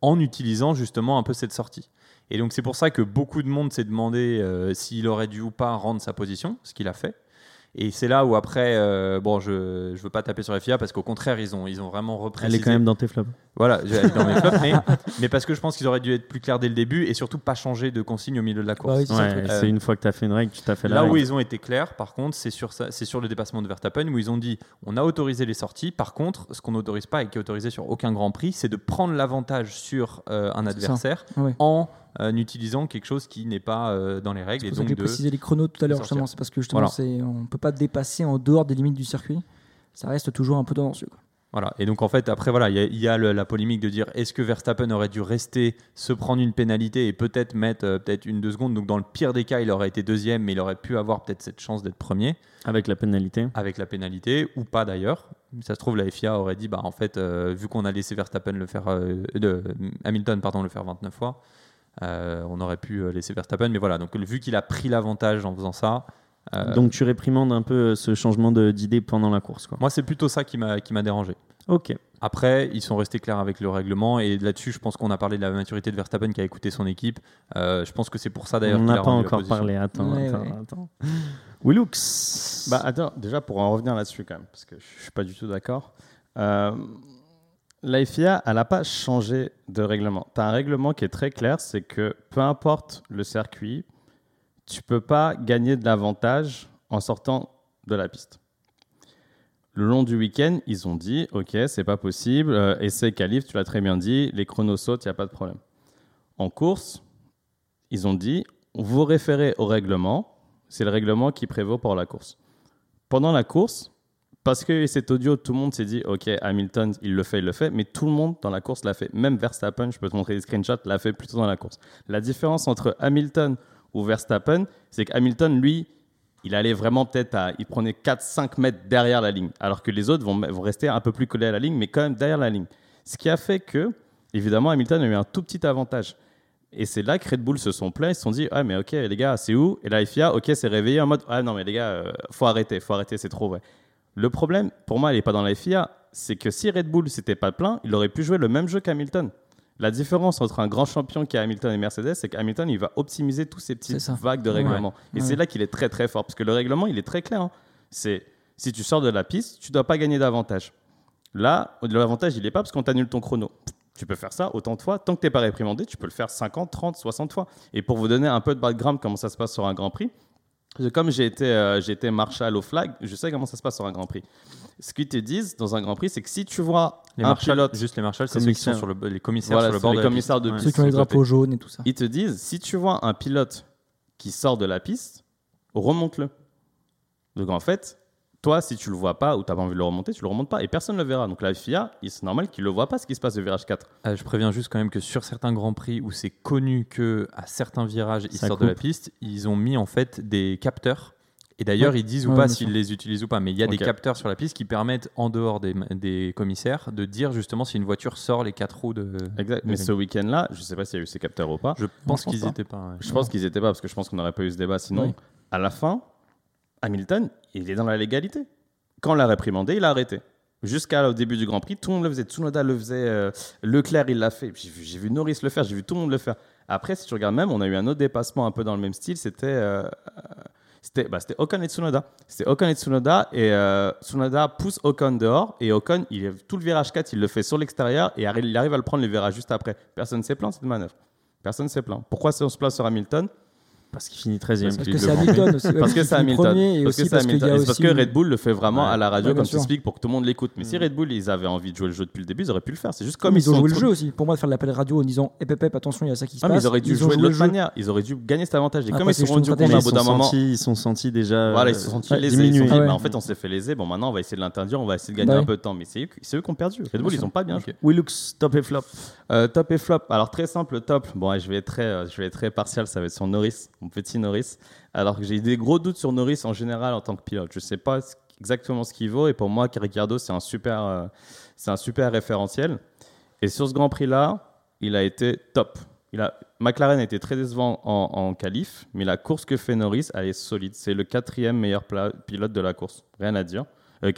en utilisant justement un peu cette sortie. Et donc c'est pour ça que beaucoup de monde s'est demandé s'il aurait dû ou pas rendre sa position, ce qu'il a fait. Et c'est là où après, euh, bon, je ne veux pas taper sur la FIA parce qu'au contraire, ils ont, ils ont vraiment repris. elle est quand même dans tes flops. Voilà, je vais aller dans mes flops, mais, mais parce que je pense qu'ils auraient dû être plus clairs dès le début et surtout pas changer de consigne au milieu de la course. Bah oui, c'est Ouais. Euh, une fois que tu as fait une règle, tu t'as fait la Là où ils ont été clairs, par contre, c'est sur, ça- sur le dépassement de Verstappen où ils ont dit on a autorisé les sorties. Par contre, ce qu'on n'autorise pas et qui est autorisé sur aucun Grand Prix, c'est de prendre l'avantage sur euh, un adversaire Ouais. en euh, utilisant quelque chose qui n'est pas euh, dans les règles. C'est Et pour ça donc que j'ai de... précisé les chronos tout à l'heure, justement. C'est parce que justement, Voilà. on ne peut pas dépasser en dehors des limites du circuit. Ça reste toujours un peu tendancieux. quoi. Voilà. Et donc en fait, après, voilà, il y a, il y a le- la polémique de dire est-ce que Verstappen aurait dû rester, se prendre une pénalité et peut-être mettre euh, peut-être une deux secondes? Donc dans le pire des cas, il aurait été deuxième, mais il aurait pu avoir peut-être cette chance d'être premier Avec la pénalité. avec la pénalité ou pas d'ailleurs. Ça se trouve, la FIA aurait dit bah en fait, euh, vu qu'on a laissé Verstappen le faire, euh, de, Hamilton pardon le faire 29 fois, euh, on aurait pu euh, laisser Verstappen. Mais voilà, donc vu qu'il a pris l'avantage en faisant ça. euh, Donc tu réprimandes un peu ce changement d'idée pendant la course. Quoi. moi, c'est plutôt ça qui m'a qui m'a dérangé. Ok. Après, ils sont restés clairs avec le règlement et là-dessus, je pense qu'on a parlé de la maturité de Verstappen qui a écouté son équipe. Euh, je pense que c'est pour ça d'ailleurs On n'a a pas encore parlé. Attends, Ouais, attends, ouais. attends. Willux. Bah attends, déjà pour en revenir là-dessus quand même, parce que je suis pas du tout d'accord. Euh, la FIA, elle n'a pas changé de règlement. Tu as un règlement qui est très clair, c'est que peu importe le circuit, tu peux pas gagner de l'avantage en sortant de la piste. Le long du week-end, ils ont dit, ok, c'est pas possible, euh, essai qualif, tu l'as très bien dit, les chronos sautent, il n'y a pas de problème. En course, ils ont dit, vous référez au règlement, c'est le règlement qui prévaut pour la course. Pendant la course, parce que cet audio, tout le monde s'est dit, OK, Hamilton, il le fait, il le fait, mais tout le monde dans la course l'a fait. Même Verstappen, je peux te montrer des screenshots, l'a fait plutôt dans la course. La différence entre Hamilton ou Verstappen, c'est qu'Hamilton, lui, il allait vraiment peut-être à. Il prenait 4-5 mètres derrière la ligne, alors que les autres vont, rester un peu plus collés à la ligne, mais quand même derrière la ligne. Ce qui a fait que, évidemment, Hamilton a eu un tout petit avantage. Et c'est là que Red Bull se sont plaints, ils se sont dit Ah, mais ok, les gars, c'est où? Et la FIA, ok, s'est réveillé en mode Ah, non, mais les gars, euh, faut arrêter, faut arrêter, c'est trop vrai. Le problème, pour moi, il n'est pas dans la FIA, c'est que si Red Bull s'était pas plein, il aurait pu jouer le même jeu qu'Hamilton. La différence entre un grand champion qui est Hamilton et Mercedes, c'est qu'Hamilton, il va optimiser tous ces petites vagues de Ouais. règlement. Et Ouais. c'est là qu'il est très très fort, parce que le règlement, il est très clair. hein. C'est si tu sors de la piste, tu dois pas gagner d'avantage. Là, l'avantage, il n'est pas parce qu'on t'annule ton chrono. Tu peux faire ça autant de fois. Tant que tu n'es pas réprimandé, tu peux le faire 50, 30, 60 fois. Et pour vous donner un peu de background, comment ça se passe sur un Grand Prix, comme j'ai été, euh, été marshal au flag, je sais comment ça se passe sur un Grand Prix. Ce qu'ils te disent dans un Grand Prix, c'est que si tu vois Les un pilote, juste les marshals, c'est ceux qui sont Commissaires. sur le, les commissaires Voilà, sur le c'est bord les de la commissaires de piste. Ceux qui ont les drapeaux jaunes et tout ça. ils te disent si tu vois un pilote qui sort de la piste, remonte-le. Donc en fait, toi, si tu le vois pas ou tu n'as pas envie de le remonter, tu le remontes pas et personne ne le verra. Donc la FIA, il- c'est normal qu'il ne le voit pas ce qui se passe au virage 4. Euh, je préviens juste quand même que sur certains grands prix où c'est connu que à certains virages ils sortent de la piste, ils ont mis en fait des capteurs. Et d'ailleurs, Ouais. ils disent ou Ouais, pas s'ils les utilisent ou pas, mais il y a des capteurs sur la piste qui permettent, en dehors des, des commissaires, de dire justement si une voiture sort les quatre roues de. Exact. Mais de- ce week-end-là, je ne sais pas s'il y a eu ces capteurs ou pas. Je pense pense qu'ils étaient pas. ouais. Je pense qu'ils n'étaient pas parce que je pense qu'on n'aurait pas eu ce débat sinon. Oui. À la fin, Hamilton, il est dans la légalité. Quand on l'a réprimandé, il a arrêté. Jusqu'au début du Grand Prix, tout le monde le faisait. Tsunoda le faisait. euh, Leclerc, il l'a fait. J'ai vu, Norris le faire. J'ai vu tout le monde le faire. Après, si tu regardes même, on a eu un autre dépassement un peu dans le même style. C'était. euh, c'était bah, Ocon et Tsunoda. C'était Ocon et Tsunoda. Et euh, Tsunoda pousse Ocon dehors. Et Ocon, il, tout le virage 4, il le fait sur l'extérieur. Et il arrive à le prendre le virage juste après. Personne ne s'est plaint cette manœuvre. Personne ne s'est plaint. Pourquoi on se place sur Hamilton? Parce qu'il finit 13 e Parce Parce qu'il que c'est. Hamilton aussi. parce que c'est Hamilton. premier et Parce aussi parce Hamilton. Et aussi que Red Bull le fait vraiment Ouais. à la radio Ouais, comme tu expliques pour que tout le monde l'écoute. Mais si Red Bull ils avaient envie de jouer le jeu depuis le début, ils auraient pu le faire. C'est juste comme Comme ils ont sont joué le jeu aussi. Pour moi, de faire l'appel radio en disant hep, hep, attention, il y a ça qui se Ah, mais passe. ils auraient dû jouer de l'autre manière. Ils auraient dû gagner cet avantage. Et Après, comme ils se sont rendus compte à ils bout d'un moment, sentis, ils sont sentis déjà. voilà, ils se sont sentis lésés. Ils Ah en fait, on s'est fait léser. Bon, maintenant, on va essayer de l'interdire. On va essayer de gagner Bah un peu de temps. Mais c'est eux, qui ont perdu. Red Bull, ils ont pas bien joué. Willux, top et flop. Euh, top et flop. Alors très simple, top. Bon, ouais, je vais être très, je vais être très partial. Ça va être sur Norris, mon petit Norris. Alors que j'ai des gros doutes sur Norris en général en tant que pilote. Je sais pas exactement ce qu'il vaut. Et pour moi, Ricciardo, c'est un super, euh, c'est un super référentiel. Et sur ce Grand Prix là, il a été top. Il a, McLaren a été très décevant en, en qualif, mais la course que fait Norris, elle est solide. C'est le quatrième meilleur pilote de la course. Rien à dire. Euh,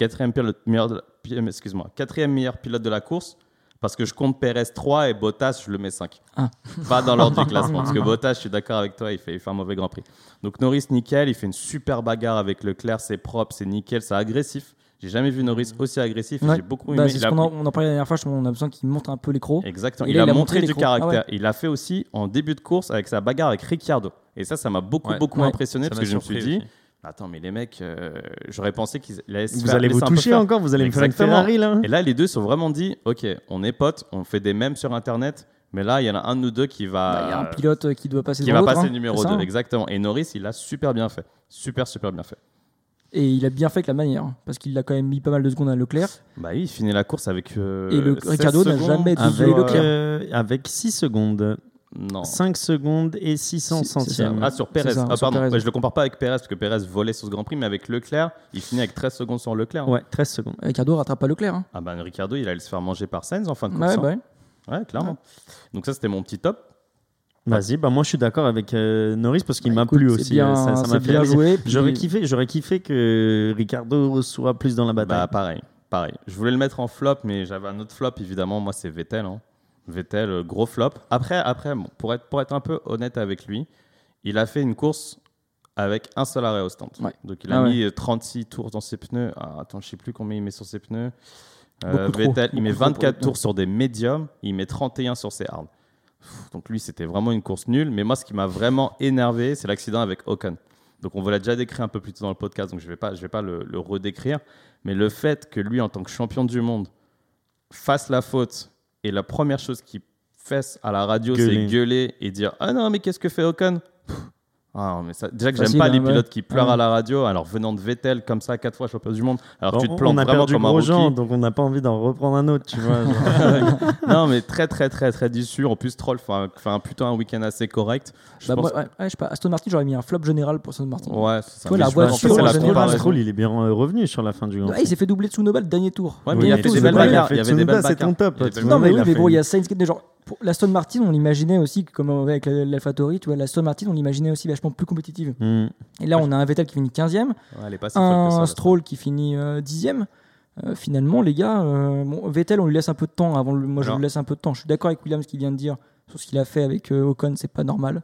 excuse-moi, quatrième meilleur pilote de la course. Parce que je compte Perez 3 et Bottas, je le mets 5. Ah. Pas dans l'ordre du classement. Parce que Bottas, je suis d'accord avec toi, il fait, il fait un mauvais Grand Prix. Donc Norris, nickel. Il fait une super bagarre avec Leclerc. C'est propre, c'est nickel, c'est agressif. J'ai jamais vu Norris aussi agressif. Ouais. J'ai beaucoup Bah, aimé. c'est Il ce a- qu'on en, on en parlait la dernière fois. je- On a besoin qu'il montre un peu l'écro. Exactement. Il, là, a, il a montré montré du caractère. ah Il l'a fait aussi en début de course avec sa bagarre avec Ricciardo. Et ça, ça m'a beaucoup, Ouais. beaucoup Ouais. impressionné Ça parce que je me suis dit, aussi. Attends, mais les mecs, euh, j'aurais pensé qu'ils allaient se Vous faire- allez vous toucher encore Vous allez me faire une. Ferrari là Et là, les deux se sont vraiment dit, ok, on est potes, on fait des mèmes sur Internet, mais là, il y en a un de nous deux qui va, Bah, Il y a un pilote euh, qui doit passer qui devant va passer hein. numéro C'est 2. ça, hein. Exactement. Et Norris, il l'a super bien fait. Super, super bien fait. Et il a bien fait avec la manière, hein, parce qu'il a quand même mis pas mal de secondes à Leclerc. Bah oui, il finit la course avec. euh, Et le- 16 Ricardo n'a jamais doublé Leclerc. euh, avec 6 secondes. Non. 5 secondes et 600 C'est- c'est ça, centièmes. Ah, sur Pérez. Ça, Ah, sur pardon. Pérez. Ouais, je le compare pas avec Pérez parce que Pérez volait sur ce Grand Prix, mais avec Leclerc, il finit avec 13 secondes sur Leclerc. hein. Ouais, 13 secondes. Ricardo rattrape pas Leclerc. Hein. Ah bah Ricardo, il allait se faire manger par Sainz en fin de Ouais, course. bah hein. ouais. Ouais, clairement. Donc ça, c'était mon petit top. Vas-y, bah moi je suis d'accord avec euh, Norris parce qu'il Bah, m'a écoute, plu aussi. bien- euh, ça m'a fait bien plaisir. joué, puis- J'aurais kiffé, j'aurais kiffé que Ricardo soit plus dans la Bah bataille. pareil, pareil. Je voulais le mettre en flop, mais j'avais un autre flop évidemment. Moi, c'est Vettel. hein. Vettel, euh, gros flop. Après, après, bon, pour être pour être un peu honnête avec lui, il a fait une course avec un seul arrêt au stand. Ouais. Donc il a Ah mis euh, 36 tours dans ses pneus. Ah, attends, je sais plus combien il met sur ses pneus. Euh, trop, Vettel, il met beaucoup trop 24 pour- tours sur des médiums, il met 31 sur ses hard. Donc lui, c'était vraiment une course nulle. Mais moi, ce qui m'a vraiment énervé, c'est l'accident avec Ocon. Donc on vous l'a déjà décrit un peu plus tôt dans le podcast, donc je ne vais pas, je vais pas le, le redécrire. Mais le fait que lui, en tant que champion du monde, fasse la faute et la première chose qu'il fasse à la radio, c'est gueuler et dire Ah non, mais qu'est-ce que fait Ocon? Ah, mais ça, Déjà que j'aime pas hein, les ouais. pilotes qui pleurent Ouais. à la radio, alors venant de Vettel comme ça, quatre fois champion du monde, alors que tu te plantes on a vraiment perdu comme un rookie. donc on n'a pas envie d'en reprendre un autre, tu vois. non, mais très, très, très, très déçu. En plus, Troll fait un, fait un plutôt un week-end assez correct. Je Bah, pense moi, ouais, ouais, je sais pas. Aston Martin, j'aurais mis un flop général pour Aston Martin. Ouais, c'est ça. Toi, la voiture, que c'est en la général, comparaison. Stroll, il est bien euh, revenu sur la fin du Grand Ouais, il s'est fait doubler de Tsunoda le dernier tour. Ouais, mais il y a fait des belles bagarres. avait des belles Tsunoda, c'est ton bagarres. top. Non, mais oui, mais fait- bon, il y a Sainz qui était genre. Pour l'Aston Martin, on l'imaginait aussi, comme avec la- l'AlphaTauri, tu vois, l'Aston Martin, on l'imaginait aussi vachement plus compétitive. Hmm. Et là, on a un Vettel qui finit 15ème, Ouais, elle est pas si folle que ça, un la Stroll qui finit euh, 10ème. Euh, finalement, les gars, euh, bon, Vettel, on lui laisse un peu de temps. Avant, le- moi, je lui laisse un peu de temps. Je suis d'accord avec Williams qui vient de dire sur ce qu'il a fait avec euh, Ocon, c'est pas normal.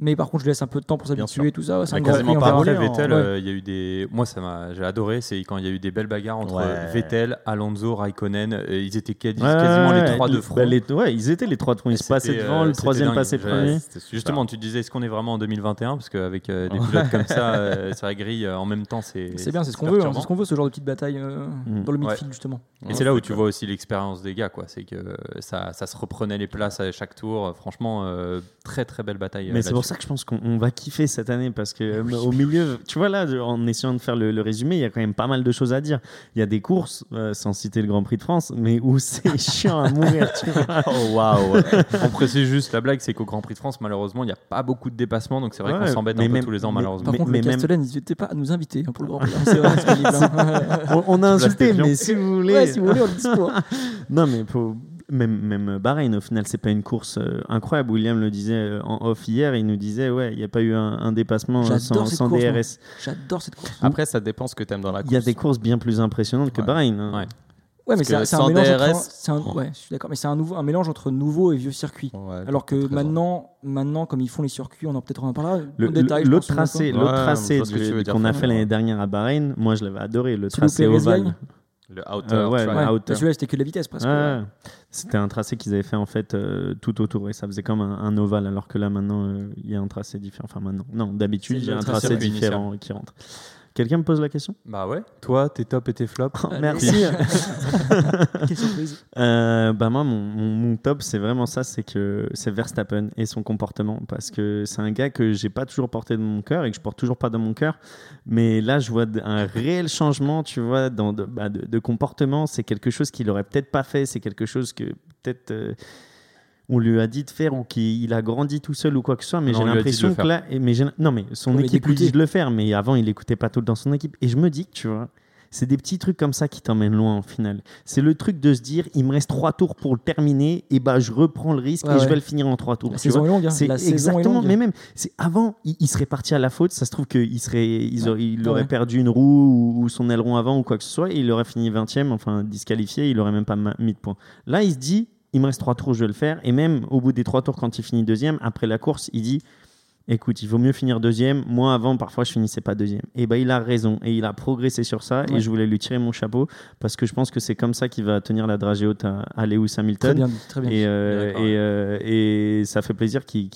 Mais par contre, je lui laisse un peu de temps pour Bien s'habituer et tout ça. C'est quasiment en- Vettel, Ouais. euh, il y a eu des. Moi, ça m'a, j'ai adoré, c'est quand il y a eu des belles bagarres entre Ouais. Vettel, Alonso, Raikkonen. euh, ils étaient quasi- Ouais, quasiment ouais, les trois de front. Bah, les- ouais, ils étaient les trois de front. Ils se passaient devant, euh, le troisième passait Je- premier. Justement, tu disais, est-ce qu'on est vraiment en 2021 Parce qu'avec euh, des pilotes comme ça, euh, sur la grille, euh, en même temps, c'est. C'est bien, c'est ce qu'on veut. hein. C'est ce qu'on veut, ce genre de petite bataille euh, Mm. dans le Ouais. midfield, justement. Et c'est là où tu vois aussi l'expérience des gars, quoi. C'est que ça, ça se reprenait les places à chaque tour. Franchement, euh, très très belle bataille. Mais c'est pour ça que je pense qu'on on va kiffer cette année parce que euh, au milieu, tu vois là, en essayant de faire le, le résumé, il y a quand même pas mal de choses à dire. Il y a des courses, euh, sans citer le Grand Prix de France, mais où c'est chiant à mourir. Tu vois. Oh waouh On précise juste la blague, c'est qu'au Grand Prix de France, malheureusement, il n'y a pas beaucoup de dépassements, donc c'est vrai Ouais, qu'on s'embête mais un peu tous les ans, mais- malheureusement. Par Mais- contre, mais le même- Castellane, n'hésitez pas à nous inviter hein, pour le Grand Prix. hein, hein. on, on a insulté, mais si vous voulez. Ouais, si vous voulez, on est dispo. Non, mais faut- même, même Bahreïn, au final, c'est pas une course euh, incroyable. William le disait euh, en off hier, il nous disait, ouais, il n'y a pas eu un, un dépassement euh, sans, sans course. DRS. J'adore cette course. Après, ça dépend ce que tu aimes dans la course. Il y a des courses bien plus impressionnantes que. Bahreïn. hein. Ouais. Ouais, mais c'est un- mélange DRS, entre. c'est un- Ouais, je suis d'accord, mais c'est un, nouveau, un mélange entre nouveau et vieux circuit. Ouais, Alors que maintenant, maintenant, comme ils font les circuits, on en peut-être en parlera. L'autre tracé, l'autre tracé tu qu'on a fait l'année dernière à Bahreïn, moi je l'avais adoré. Le où tracé ovale. Le outer Euh, ouais, track. ouais. Outer. Celui-là, c'était que de la vitesse presque. Ouais, C'était un tracé qu'ils avaient fait en fait euh, tout autour et ça faisait comme un, un ovale alors que là maintenant euh, il y a un tracé différent. Enfin maintenant, non, d'habitude il y a un tracé tracé initial. différent qui rentre. Quelqu'un me pose la question? Bah ouais. Toi, tes tops et tes flops. Allez. Merci. Quelle surprise. Euh, bah moi, mon, mon- mon top, c'est vraiment ça, c'est que c'est Verstappen et son comportement, parce que c'est un gars que j'ai pas toujours porté de mon cœur et que je porte toujours pas dans mon cœur, mais là, je vois un réel changement, tu vois, dans de, bah, de- de comportement. C'est quelque chose qu'il aurait peut-être pas fait, c'est quelque chose que peut-être euh, on lui a dit de faire ou qu'il a grandi tout seul ou quoi que ce soit, mais j'ai l'impression que là, mais non, mais son mais équipe lui dit de le faire, mais avant, il écoutait pas tout dans son équipe, et je me dis que tu vois. C'est des petits trucs comme ça qui t'emmènent loin en finale. C'est le truc de se dire, il me reste trois tours pour le terminer, et bah je reprends le risque Ouais, et je vais le finir en trois tours. La vois. saison est longue. hein. C'est La saison est exactement, longue. mais même, c'est avant, il, il serait parti à la faute. Ça se trouve qu'il serait, il aurait perdu une roue ou, ou son aileron avant ou quoi que ce soit, et il aurait fini 20ème, enfin disqualifié, il aurait même pas mis de points. Là, il se dit, il me reste trois tours, je vais le faire. Et même au bout des trois tours, quand il finit deuxième, après la course, il dit, écoute, il vaut mieux finir deuxième. Moi, avant, parfois, je finissais pas deuxième. Et ben, il a raison, et il a progressé sur ça. Et je voulais lui tirer mon chapeau parce que je pense que c'est comme ça qu'il va tenir la dragée haute à, à Lewis Très Hamilton. bien, dit, très bien. Et, euh, et, euh, et ça fait plaisir qu'ils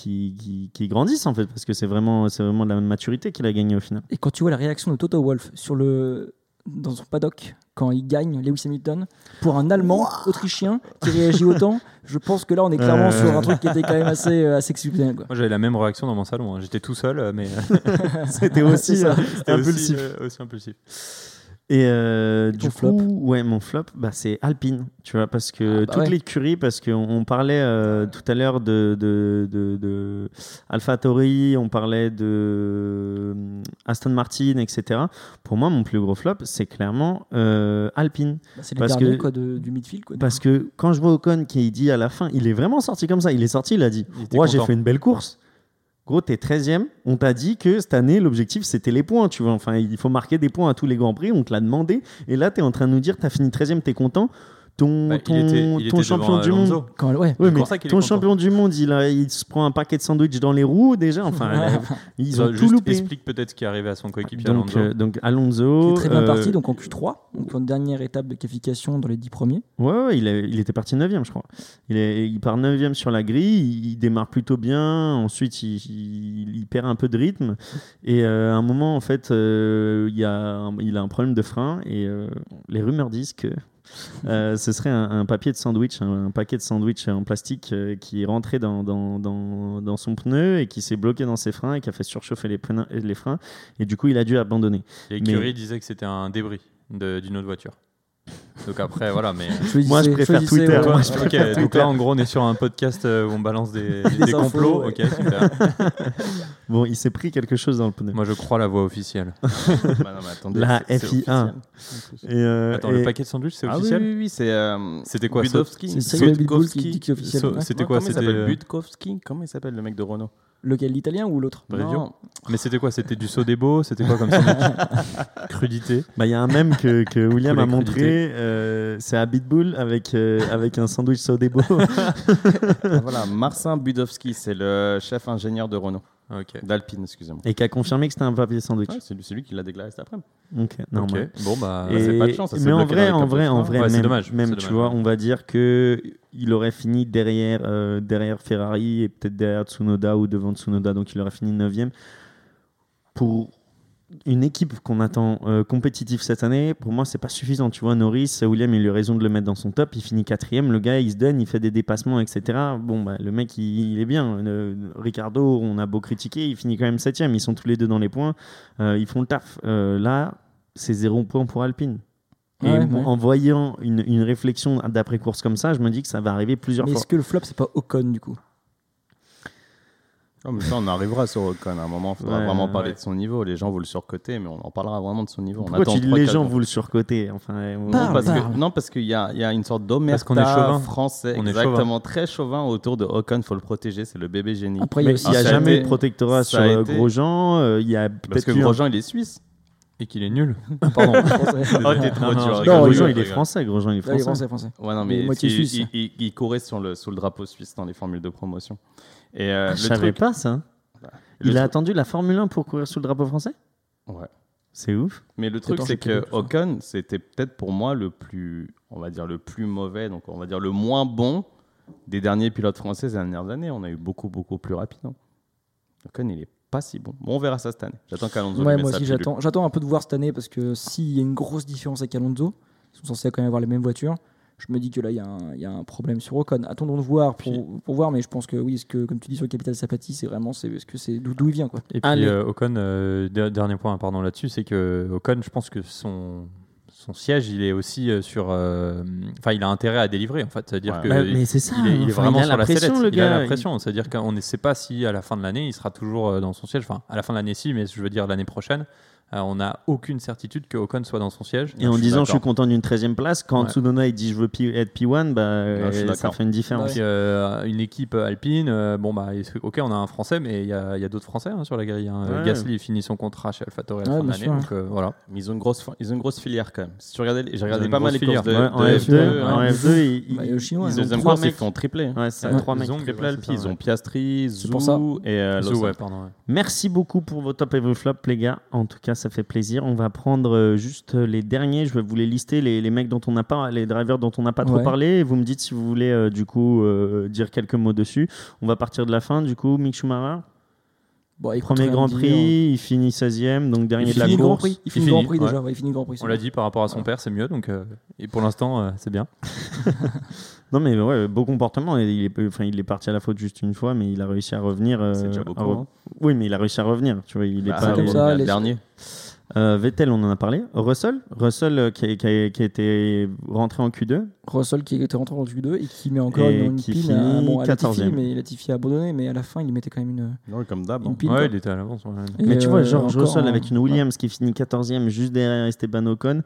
grandissent en fait, parce que c'est vraiment, vraiment de la maturité qu'il a gagné au final. Et quand tu vois la réaction de Toto Wolff sur le dans son paddock quand il gagne Lewis Hamilton pour un Allemand autrichien qui réagit autant. Je pense que là, on est clairement Euh. sur un truc qui était quand même assez, euh, assez exceptionnel. Quoi. Moi, j'avais la même réaction dans mon salon. hein. J'étais tout seul, euh, mais C'était aussi euh, c'était impulsif. aussi, euh, aussi impulsif. Et euh, Et du coup, flop ouais, mon flop, bah, c'est Alpine, tu vois, parce que Ah, bah toute ouais. l'écurie, parce qu'on on parlait euh, tout à l'heure de, de, de, de AlphaTauri, on parlait de euh, Aston Martin, etc. Pour moi, mon plus gros flop, c'est clairement euh, Alpine. Bah, c'est le Parce dernier que- quoi, de- du midfield. Quoi. Parce que quand je vois Ocon qui dit à la fin, il est vraiment sorti comme ça. Il est sorti, il a dit Moi, j'ai fait une belle course. Gros, t'es 13e. On t'a dit que cette année, l'objectif, c'était les points. Tu vois, enfin, il faut marquer des points à tous les grands prix. On te l'a demandé. Et là, t'es en train de nous dire T'as fini 13e, t'es content. Ton, Bah, il ton, était- il ton était champion du monde. Quand, ouais. Mais ça ton content. champion du monde, il, a, il se prend un paquet de sandwichs dans les roues déjà. Enfin, là, ils Ça, ont tout juste loupé. explique peut-être ce qui est arrivé à son coéquipier Donc, Alonso. euh, donc Alonso. Qui est très bien euh, parti, donc en Q3, donc en dernière étape de qualification dans les 10 premiers. Ouais, ouais, il, était parti 9 je crois. Il, est, il part 9 sur la grille, il, il démarre plutôt bien, ensuite il, il- il perd un peu de rythme, et euh, à un moment, en fait, euh, il, y a un, il a un problème de frein, et euh, les rumeurs disent que euh, ce serait un, un papier de sandwich, un, un paquet de sandwich en plastique euh, qui est rentré dans, dans, dans, dans son pneu et qui s'est bloqué dans ses freins et qui a fait surchauffer les, pneus, les freins, et du coup, il a dû abandonner. L'écurie mais- disait que c'était un débris d'une autre voiture. Donc après, voilà, mais. Moi, je préfère Twitter. ouais. Moi, Ok, donc là, en gros, on est sur un podcast euh, où on balance des, des, Des infos, complots. ouais. Ok, super. Bon, il s'est pris quelque chose dans le pneu. Moi, je crois la voix officielle. Bah non, mais attendez, La c'est- c'est FIA. officiel. Et, euh, Attends, et- le paquet de sandwich, c'est Ah oui, officiel oui, oui, c'est. euh, C'était quoi, Budowski C'est Abitboul qui officiel. C'était quoi Comment il C'était Comment il s'appelle le mec de Renault? Lequel, l'italien ou l'autre? Mais c'était quoi C'était du Sodebo? C'était quoi comme sandwich? Crudité. Bah, il y a un mème que, que William a montré, euh, c'est à Bitbull avec, euh, avec un sandwich Sodebo. Ah, voilà, Marcin Budowski, c'est le chef ingénieur de Renault, Ok. d'Alpine, excusez-moi. et qui a confirmé que c'était un papier sandwich. Ouais, c'est lui, c'est lui qui l'a déclaré cet après-midi. Ok, normal. Ok. Bon, bah. Et- c'est pas de chance, ça mais en vrai, en vrai, en vrai, Ouais, c'est même, dommage, même, tu dommage, vois, on va dire que il aurait fini derrière, euh, derrière Ferrari et peut-être derrière Tsunoda ou devant Tsunoda, donc il aurait fini 9 Pour une équipe qu'on attend euh, compétitive cette année, pour moi, c'est pas suffisant. Tu vois, Norris, William, il a eu raison de le mettre dans son top. Il finit quatrième. Le gars, il se donne, il fait des dépassements, etc. Bon, bah, le mec, il, il est bien. Euh, Ricardo, on a beau critiquer, il finit quand même septième. Ils sont tous les deux dans les points. Euh, ils font le taf. Euh, là, c'est zéro point pour Alpine. Et Ouais, bon, ouais. en voyant une, une réflexion d'après-course comme ça, je me dis que ça va arriver plusieurs Mais fois. est-ce que le flop, c'est pas Ocon du coup? Non, mais ça, on arrivera sur Ocon. À un moment, il faudra Ouais, vraiment parler ouais. de son niveau. Les gens vous le surcoter, mais on en parlera vraiment de son niveau. On Pourquoi attend tu dis trois, les gens vous le surcoter enfin, on- Non, Parle, parce parle. que, non, parce qu'il y a, il y a une sorte Parce qu'on est d'omerta chauvin. français, On est exactement, très chauvin autour de Ocon. faut le protéger, c'est le bébé génie. Après, il Mais il n'y a jamais été- de protectorat sur euh, été- Grosjean. euh, Il y a Parce que Grosjean, il est suisse. Et qu'il est nul. Pardon. Oh, t'es trop Non, dur. Grosjean, il est français. Grosjean, il est il français. français, français. Ouais, non, Mais il, suisse. il- il- il courait sur le, sous le drapeau suisse dans les formules de promotion. Et euh, Ah, le je savais truc, pas ça. le Il a truc- attendu la Formule 1 pour courir sous le drapeau français? Ouais. C'est ouf. Mais le truc, c'est que Ocon, c'était peut-être pour moi le plus, on va dire le plus mauvais, donc on va dire le moins bon des derniers pilotes français ces dernières années. On a eu beaucoup, beaucoup plus rapide. hein. Ocon, il est pas si bon. Bon, on verra ça cette année. J'attends qu'Alonso Ouais, moi aussi, j'attends. J'attends un peu de voir cette année parce que s'il y a une grosse différence avec Alonso, ils sont censés quand même avoir les mêmes voitures. Je me dis que là, il y, a un- il y a un problème sur Ocon. Attendons de voir pour, pour voir, mais je pense que oui, ce que, comme tu dis sur le capital Sapati, c'est vraiment c'est, est-ce que c'est d'où, il vient. Quoi. Et puis euh, Ocon, euh, der- dernier point pardon là-dessus, c'est que Ocon, je pense que son son siège, il est aussi euh, sur, euh, enfin, il a intérêt à délivrer en fait, c'est-à-dire Ouais. que Bah, mais c'est ça. il est, il est enfin, vraiment il a sur la pression, sellette. le il a gars. la pression, c'est-à-dire qu'on ne sait pas si à la fin de l'année, il sera toujours dans son siège. Enfin, à la fin de l'année, si, mais je veux dire l'année prochaine, euh, on n'a aucune certitude que Ocon soit dans son siège. Et en je disant je suis content d'une 13 e place, quand Ouais. Tsunoda il dit je veux P- être P1, bah, euh, ça fait une différence. Puis, euh, une équipe alpine, euh, bon bah, ok, on a un Français, mais il y a, il y a d'autres Français hein, sur la grille. hein. Ouais. Gasly finit son contrat chez AlphaTauri à la fin de bien l'année, sûr. donc euh, voilà. Mais ils ont une grosse, ils ont une grosse filière quand même. Si tu regardais, j'ai ont regardé pas mal les courses de, Ouais, en de F2, F2, en ouais. F2, ils, hein. ont deuxième trois mecs. triplé. Ouais, c'est Ouais. trois mecs. Ils ont Piastri, ça. et Zou, Lawson. Merci beaucoup pour vos top et vos flops, les gars. En tout cas, ça fait plaisir. On va prendre euh, juste les derniers. Je vais vous les lister, les, les mecs dont on n'a pas, les drivers dont on n'a pas trop Ouais. parlé. Et vous me dites si vous voulez, euh, du coup, euh, dire quelques mots dessus. On va partir de la fin, du coup, Mick Schumacher. Bon, Premier Grand Prix, il finit 16e, donc dernier Il de la le Grand course. Prix. Il Il finit Grand Prix ouais. déjà. ouais, il finit Grand Prix. On l'a dit par rapport à son père, c'est mieux. Donc, euh, et pour l'instant, euh, c'est bien. Non, mais ouais, beau comportement. Il est, enfin, il est parti à la faute juste une fois, mais il a réussi à revenir. euh, C'est déjà à beaucoup. re- hein. Oui, mais il a réussi à revenir. Tu vois, il est Bah, pas. comme est ça, le les- dernier. Euh, Vettel, on en a parlé. Russell, Russell euh, qui, a, qui a- qui a été rentré en Q2. Russell qui était rentré en Q2 et qui met encore Et une, une qui pile à, bon, à Latifi, 14e. mais Latifi a abandonné, mais à la fin il mettait quand même une, Non, comme d'hab. une hein. Ouais, il était à l'avance. ouais. Mais tu euh, vois, George encore Russell en- avec une Williams qui finit 14e juste derrière Esteban Ocon.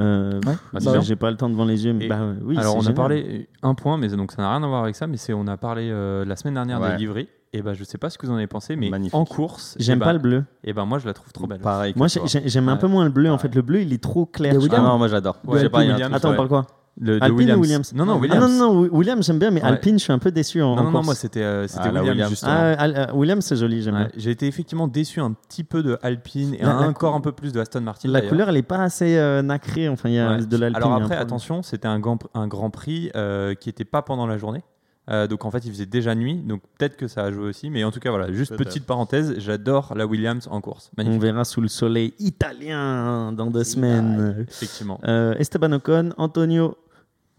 Euh, Ouais. pff, Bah, bah. J'ai pas le temps devant les yeux. mais bah, oui, Alors, on a parlé un point, mais donc ça n'a rien à voir avec ça. Mais c'est on a parlé euh, la semaine dernière Ouais. des livrées. Et ben, je sais pas ce que vous en avez pensé, mais Magnifique. en course, J'aime eh pas ben- le bleu. Et ben, moi, je la trouve trop belle. Pareil. Moi, j'aime un peu moins le bleu. En fait, le bleu, il est trop clair. Ah non, moi j'adore. Ouais, pas, Attends, on parle quoi Le, de Alpine Williams. ou Williams Non, non, Ah Williams. non, non, non, Williams, j'aime bien, mais Ouais. Alpine, je suis un peu déçu en, Non, en non, non, moi c'était euh, c'était Ah, la Williams, Williams. justement. Ah, euh, Williams, c'est joli, j'aime Ouais, bien. J'ai été effectivement déçu un petit peu de Alpine et La- la encore un peu plus de Aston Martin. La couleur, elle est pas assez euh, nacrée. Enfin, il y a Ouais. de l'Alpine. Alors après, attention, c'était un grand, un grand prix euh, qui n'était pas pendant la journée. Euh, donc en fait, il faisait déjà nuit, donc peut-être que ça a joué aussi. Mais en tout cas, voilà, juste petite parenthèse, j'adore la Williams en course. On verra sous le soleil italien dans deux semaines. Effectivement. Euh, Esteban Ocon, Antonio.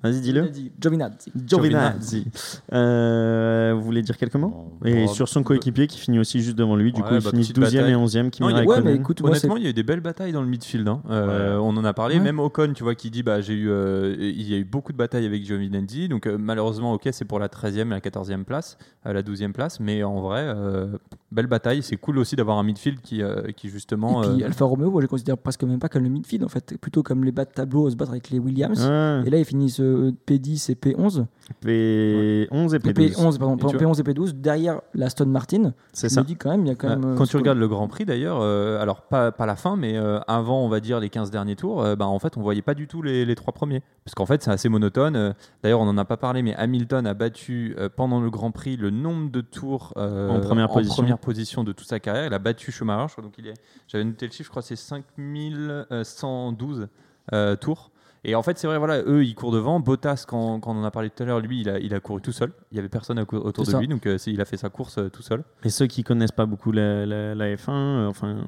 Vas-y, Il dis-le. Giovinazzi. Giovinazzi. Euh, vous voulez dire quelques mots Bon, Et bon, sur son coéquipier qui finit aussi juste devant lui. Du Ouais, coup, ils bah, petite 12e et bataille. 11e. Kimi Non, il y a- Ouais, mais écoute. Honnêtement, il y a eu des belles batailles dans le midfield. hein. Euh, Ouais. On en a parlé. Ouais. Même Ocon, tu vois, qui dit bah, j'ai eu, euh, il y a eu beaucoup de batailles avec Giovinazzi. Donc euh, malheureusement, ok, c'est pour la 13e et la 14e place, euh, la 12e place. Mais en vrai, euh, belle bataille. C'est cool aussi d'avoir un midfield qui, euh, qui justement. Et puis euh, Alfa Romeo, moi je les considère presque même pas comme le midfield en fait, plutôt comme les bas de tableau à se battre avec les Williams. Ouais. Et là ils finissent euh, P10 et P11. P11 et Et P12. P11, pardon, Et tu P11 et P12 derrière la Aston Martin. C'est ça. dis quand même, il y a quand même. Quand ce tu regardes le Grand Prix d'ailleurs, euh, alors pas, pas la fin, mais euh, avant, on va dire les 15 derniers tours, euh, bah, en fait, on voyait pas du tout les, les trois premiers. Parce qu'en fait, c'est assez monotone. Euh, d'ailleurs, on n'en a pas parlé, mais Hamilton a battu euh, pendant le Grand Prix le nombre de tours euh, En première position. première position de toute sa carrière. Il a battu Schumacher, je crois. Donc il est, j'avais noté le chiffre, je crois que c'est 5112 euh, tours. Et en fait, c'est vrai, voilà, eux, ils courent devant. Bottas, quand, quand on en a parlé tout à l'heure, lui, il a, il a couru tout seul. Il y avait personne autour de lui, donc euh, il a fait sa course euh, tout seul. Et ceux qui connaissent pas beaucoup la, la- la F1, euh, enfin,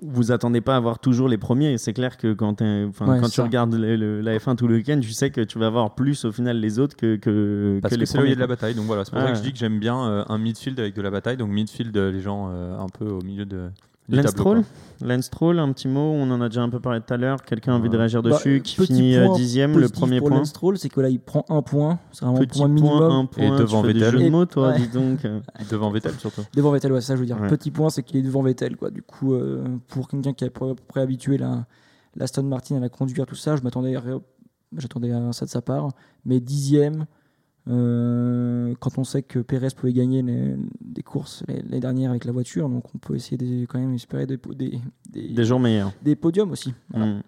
vous attendez pas à avoir toujours les premiers. C'est clair que quand, Ouais, quand tu regardes le- le- la F1 tout le week-end, tu sais que tu vas avoir plus au final les autres que, que, Parce que que, les c'est premiers. de la bataille. Donc voilà, c'est pour Ah ça que je dis que j'aime bien euh, un midfield avec de la bataille. Donc midfield, les gens euh, un peu au milieu de. Lance Stroll, un petit mot, on en a déjà un peu parlé tout à l'heure. Quelqu'un a envie de réagir Bah, dessus, qui finit euh, point dixième, le premier pour point. Lance Stroll, c'est que là il prend un point. C'est vraiment Petit point minimum. point, un point. devant fais des Vettel. de mots, toi, Ouais. dis donc. Devant Vettel surtout. Devant Vettel, ouais, ça je veux dire. Ouais. Petit point, c'est qu'il est devant Vettel. Quoi. Du coup, euh, pour quelqu'un qui est à peu près habitué la, l'Aston Martin à la conduire, tout ça, je m'attendais à, j'attendais à ça de sa part. Mais dixième, euh, quand on sait que Pérez pouvait gagner les, des courses les, les dernières avec la voiture, donc on peut essayer de, quand même espérer des, des, des, Des jours meilleurs. des podiums aussi. Voilà. Mm.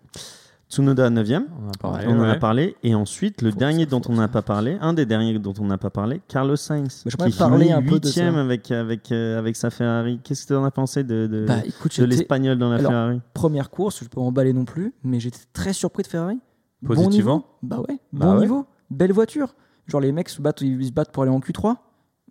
Tsunoda 9e, On en a parlé. on en a ouais. parlé. Et ensuite, le dernier dont on n'a pas parlé, un des derniers dont on n'a pas parlé, Carlos Sainz, Mais j'aimerais qui parler un peu de 8e ça. avec, avec, euh, avec sa Ferrari. Qu'est-ce que tu en as pensé de, de, Bah, de l'espagnol dans la Alors, Ferrari? première course, je peux pas m'emballer non plus, mais j'étais très surpris de Ferrari. Bon Positivement niveau. Bah ouais, Bah bon ouais. niveau, belle voiture. Genre les mecs se battent, ils se battent pour aller en Q3.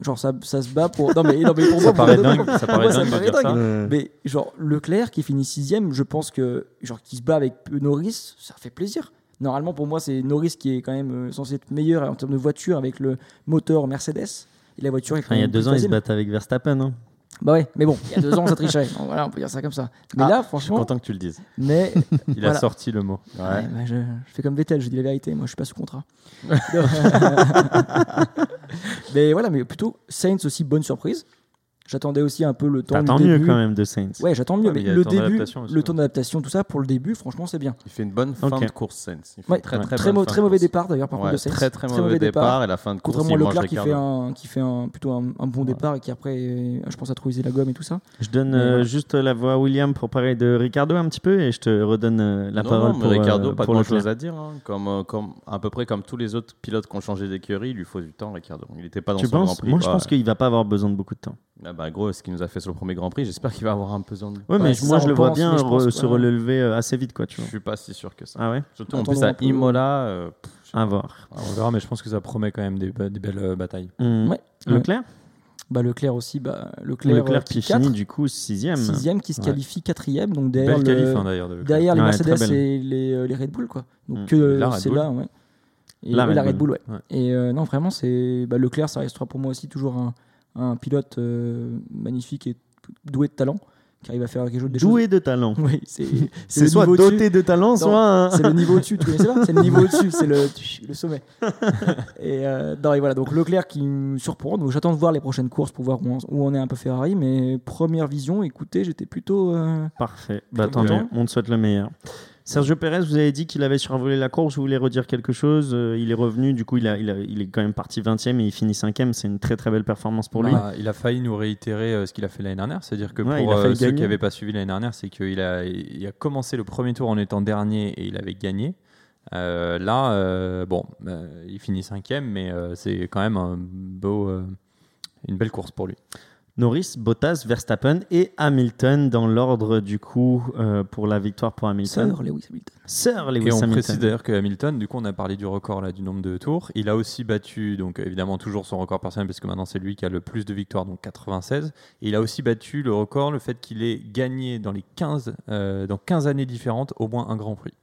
Genre ça, ça se bat pour. Non mais, non, mais pour Ça moi, paraît pour- dingue, ça paraît moi, dingue de paraît dire dingue. ça. Mais genre Leclerc qui finit sixième, je pense que genre qui se bat avec Norris, ça fait plaisir. Normalement pour moi c'est Norris qui est quand même euh, censé être meilleur en termes de voiture avec le moteur Mercedes. Et la voiture est quand enfin, il y a deux ans, ils se battent avec Verstappen. hein. Bah ouais, mais bon, il y a deux ans ça trichait. Donc voilà, on peut dire ça comme ça. Mais Ah, là Je suis franchement, content que tu le dises. mais Il Voilà. a sorti le mot. Ouais. Ouais, bah, je, je fais comme Vettel, je dis la vérité, moi je suis pas sous contrat. mais voilà, mais plutôt Saints aussi bonne surprise. J'attendais aussi un peu le temps T'attends mieux début. quand même de Saints. Ouais, j'attends mieux, Ouais, mais mais le début, le ouais. temps d'adaptation, tout ça pour le début, franchement c'est bien. Il fait une bonne fin Ok. de course, Sainz. Il fait Ouais, très, très, très, fin très mauvais course. départ d'ailleurs par contre Ouais, de Sainz. très, très mauvais départ. Et la fin de course, Contrairement à Leclerc qui Ricardo. fait un qui fait un plutôt un, un bon départ et qui après euh, je pense a trouvé la gomme et tout ça. Je donne euh, voilà. juste la voix à William pour parler de Ricardo un petit peu et je te redonne euh, la non, parole non, pour, euh, Ricardo, pas pour grand chose à dire. hein. Comme, euh, comme, à peu près comme tous les autres pilotes qui ont changé d'écurie, il lui faut du temps, Ricardo. Il n'était pas dans son Grand Prix. Moi, je Ouais. pense qu'il va pas avoir besoin de beaucoup de temps. Ah bah, gros, ce qu'il nous a fait sur le premier Grand Prix, j'espère qu'il va avoir un besoin de. Ouais, mais moi, ça, je le vois pense, bien je re- que, se ouais. relever euh, assez vite, quoi, tu Je vois. suis pas si sûr que ça. Ah ouais Surtout en plus à peu. Imola. euh, pff, À voir. On verra, mais je pense que ça promet quand même des, des belles euh, batailles. Ouais. Leclerc Bah, Leclerc aussi, bah, Leclerc, Leclerc qui finit du coup sixième. sixième, qui se Ouais. qualifie quatrième, donc derrière, Belle le- qualif hein, d'ailleurs. de Leclerc. derrière les Ouais, Mercedes et les, les Red Bull, quoi. Donc Mm. euh, Red c'est là, ouais. Et La Red la Red Bull. Bull, ouais. Ouais. Et euh, non, vraiment, c'est bah, Leclerc, ça restera pour moi aussi toujours un, un pilote euh, magnifique et doué de talent qui arrive à faire quelque chose des Doué de talent. Oui, c'est soit doté de talent, Non, soit. un- C'est le niveau au-dessus, tu connaissais pas C'est le niveau au-dessus, c'est le, le sommet. Et, euh, non, et voilà, donc Leclerc qui me surprend. Donc j'attends de voir les prochaines courses pour voir où on, où on est un peu Ferrari. Mais première vision, écoutez, j'étais plutôt. euh, Parfait. Bah, tant mieux. On te souhaite le meilleur. Sergio Pérez, vous avez dit qu'il avait survolé la course. Je voulais redire quelque chose. Euh, il est revenu. Du coup, il, a, il, a- il est quand même parti 20e et il finit 5e. C'est une très très belle performance pour lui. Bah, il a failli nous réitérer euh, ce qu'il a fait l'année dernière. C'est-à-dire que Ouais, pour euh, ceux qui n'avaient pas suivi l'année dernière, c'est qu'il a, il a commencé le premier tour en étant dernier et il avait gagné. Euh, là, euh, bon, il finit cinquième, mais c'est quand même un beau, une belle course pour lui. Norris, Bottas, Verstappen et Hamilton dans l'ordre du coup euh, pour la victoire pour Hamilton. Sir Lewis Hamilton. Sir Lewis et on Hamilton. précise d'ailleurs que Hamilton, du coup, on a parlé du record là, du nombre de tours. Il a aussi battu, donc évidemment, toujours son record personnel, parce que maintenant c'est lui qui a le plus de victoires, donc 96. Et il a aussi battu le record, le fait qu'il ait gagné dans les 15, euh, dans 15 années différentes au moins un Grand Prix.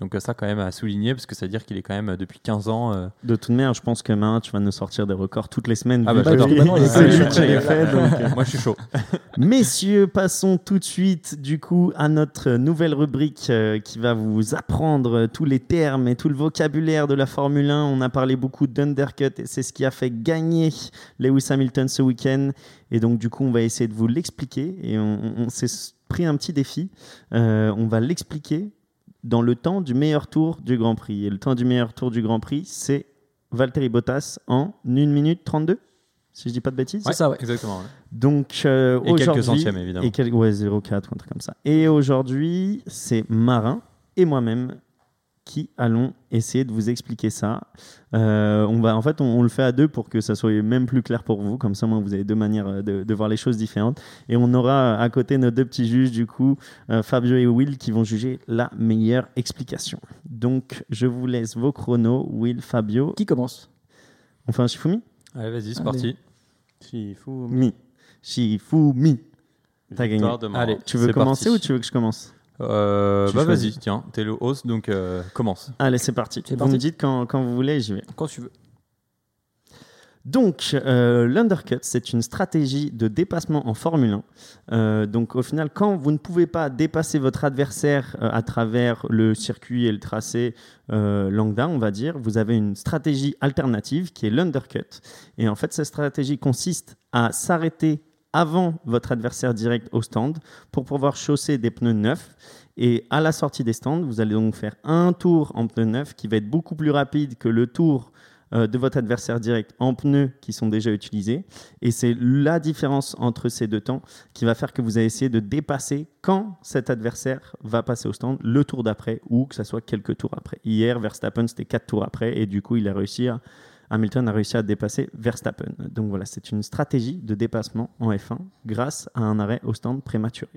Donc euh, ça, quand même, à souligner, parce que ça veut dire qu'il est quand même euh, depuis 15 ans. euh, De toute manière, je pense que maintenant, tu vas nous sortir des records toutes les semaines. Ah bah, j'adore. donc, euh, Moi, je suis chaud. Messieurs, passons tout de suite du coup à notre nouvelle rubrique euh, qui va vous apprendre tous les termes et tout le vocabulaire de la Formule 1. On a parlé beaucoup d'undercut et c'est ce qui a fait gagner Lewis Hamilton ce week-end. Et donc du coup, on va essayer de vous l'expliquer et on, on- s'est pris un petit défi. Euh, on va l'expliquer dans le temps du meilleur tour du Grand Prix. Et le temps du meilleur tour du Grand Prix, c'est Valtteri Bottas en 1 minute 32 si je dis pas de bêtises. C'est ça, ouais. Exactement. ouais. Donc euh, Et quelques centièmes, évidemment. Et quel- ouais, 0,4 ou un truc comme ça. Et aujourd'hui, c'est Marin et moi-même qui allons essayer de vous expliquer ça. Euh, on va, en fait, on, on le fait à deux pour que ça soit même plus clair pour vous. Comme ça, moi, vous avez deux manières euh, de, de voir les choses différentes. Et on aura à côté nos deux petits juges, du coup, euh, Fabio et Will, qui vont juger la meilleure explication. Donc, je vous laisse vos chronos, Will, Fabio. Qui commence? On fait un Shifumi Allez, vas-y, c'est parti. Shifumi. Mi. Shifumi. T'as gagné. Allez. Tu veux commencer parti. ou tu veux que je commence? Euh, bah, vas-y, tiens, t'es le host, donc euh, commence. Allez, c'est parti. Vous parti. me dites quand, quand vous voulez, j'y vais. Quand tu veux. Donc, euh, l'undercut, c'est une stratégie de dépassement en Formule 1. Euh, donc, au final, quand vous ne pouvez pas dépasser votre adversaire euh, à travers le circuit et le tracé euh, lambda, on va dire, vous avez une stratégie alternative qui est l'undercut. Et en fait, cette stratégie consiste à s'arrêter avant votre adversaire direct au stand pour pouvoir chausser des pneus neufs. Et à la sortie des stands, vous allez donc faire un tour en pneus neufs qui va être beaucoup plus rapide que le tour euh, de votre adversaire direct en pneus qui sont déjà utilisés. Et c'est la différence entre ces deux temps qui va faire que vous allez essayer de dépasser quand cet adversaire va passer au stand le tour d'après ou que ça soit quelques tours après. Hier, Verstappen, c'était quatre tours après et du coup, il a réussi à, Hamilton a réussi à dépasser Verstappen. Donc voilà, c'est une stratégie de dépassement en F1 grâce à un arrêt au stand prématuré.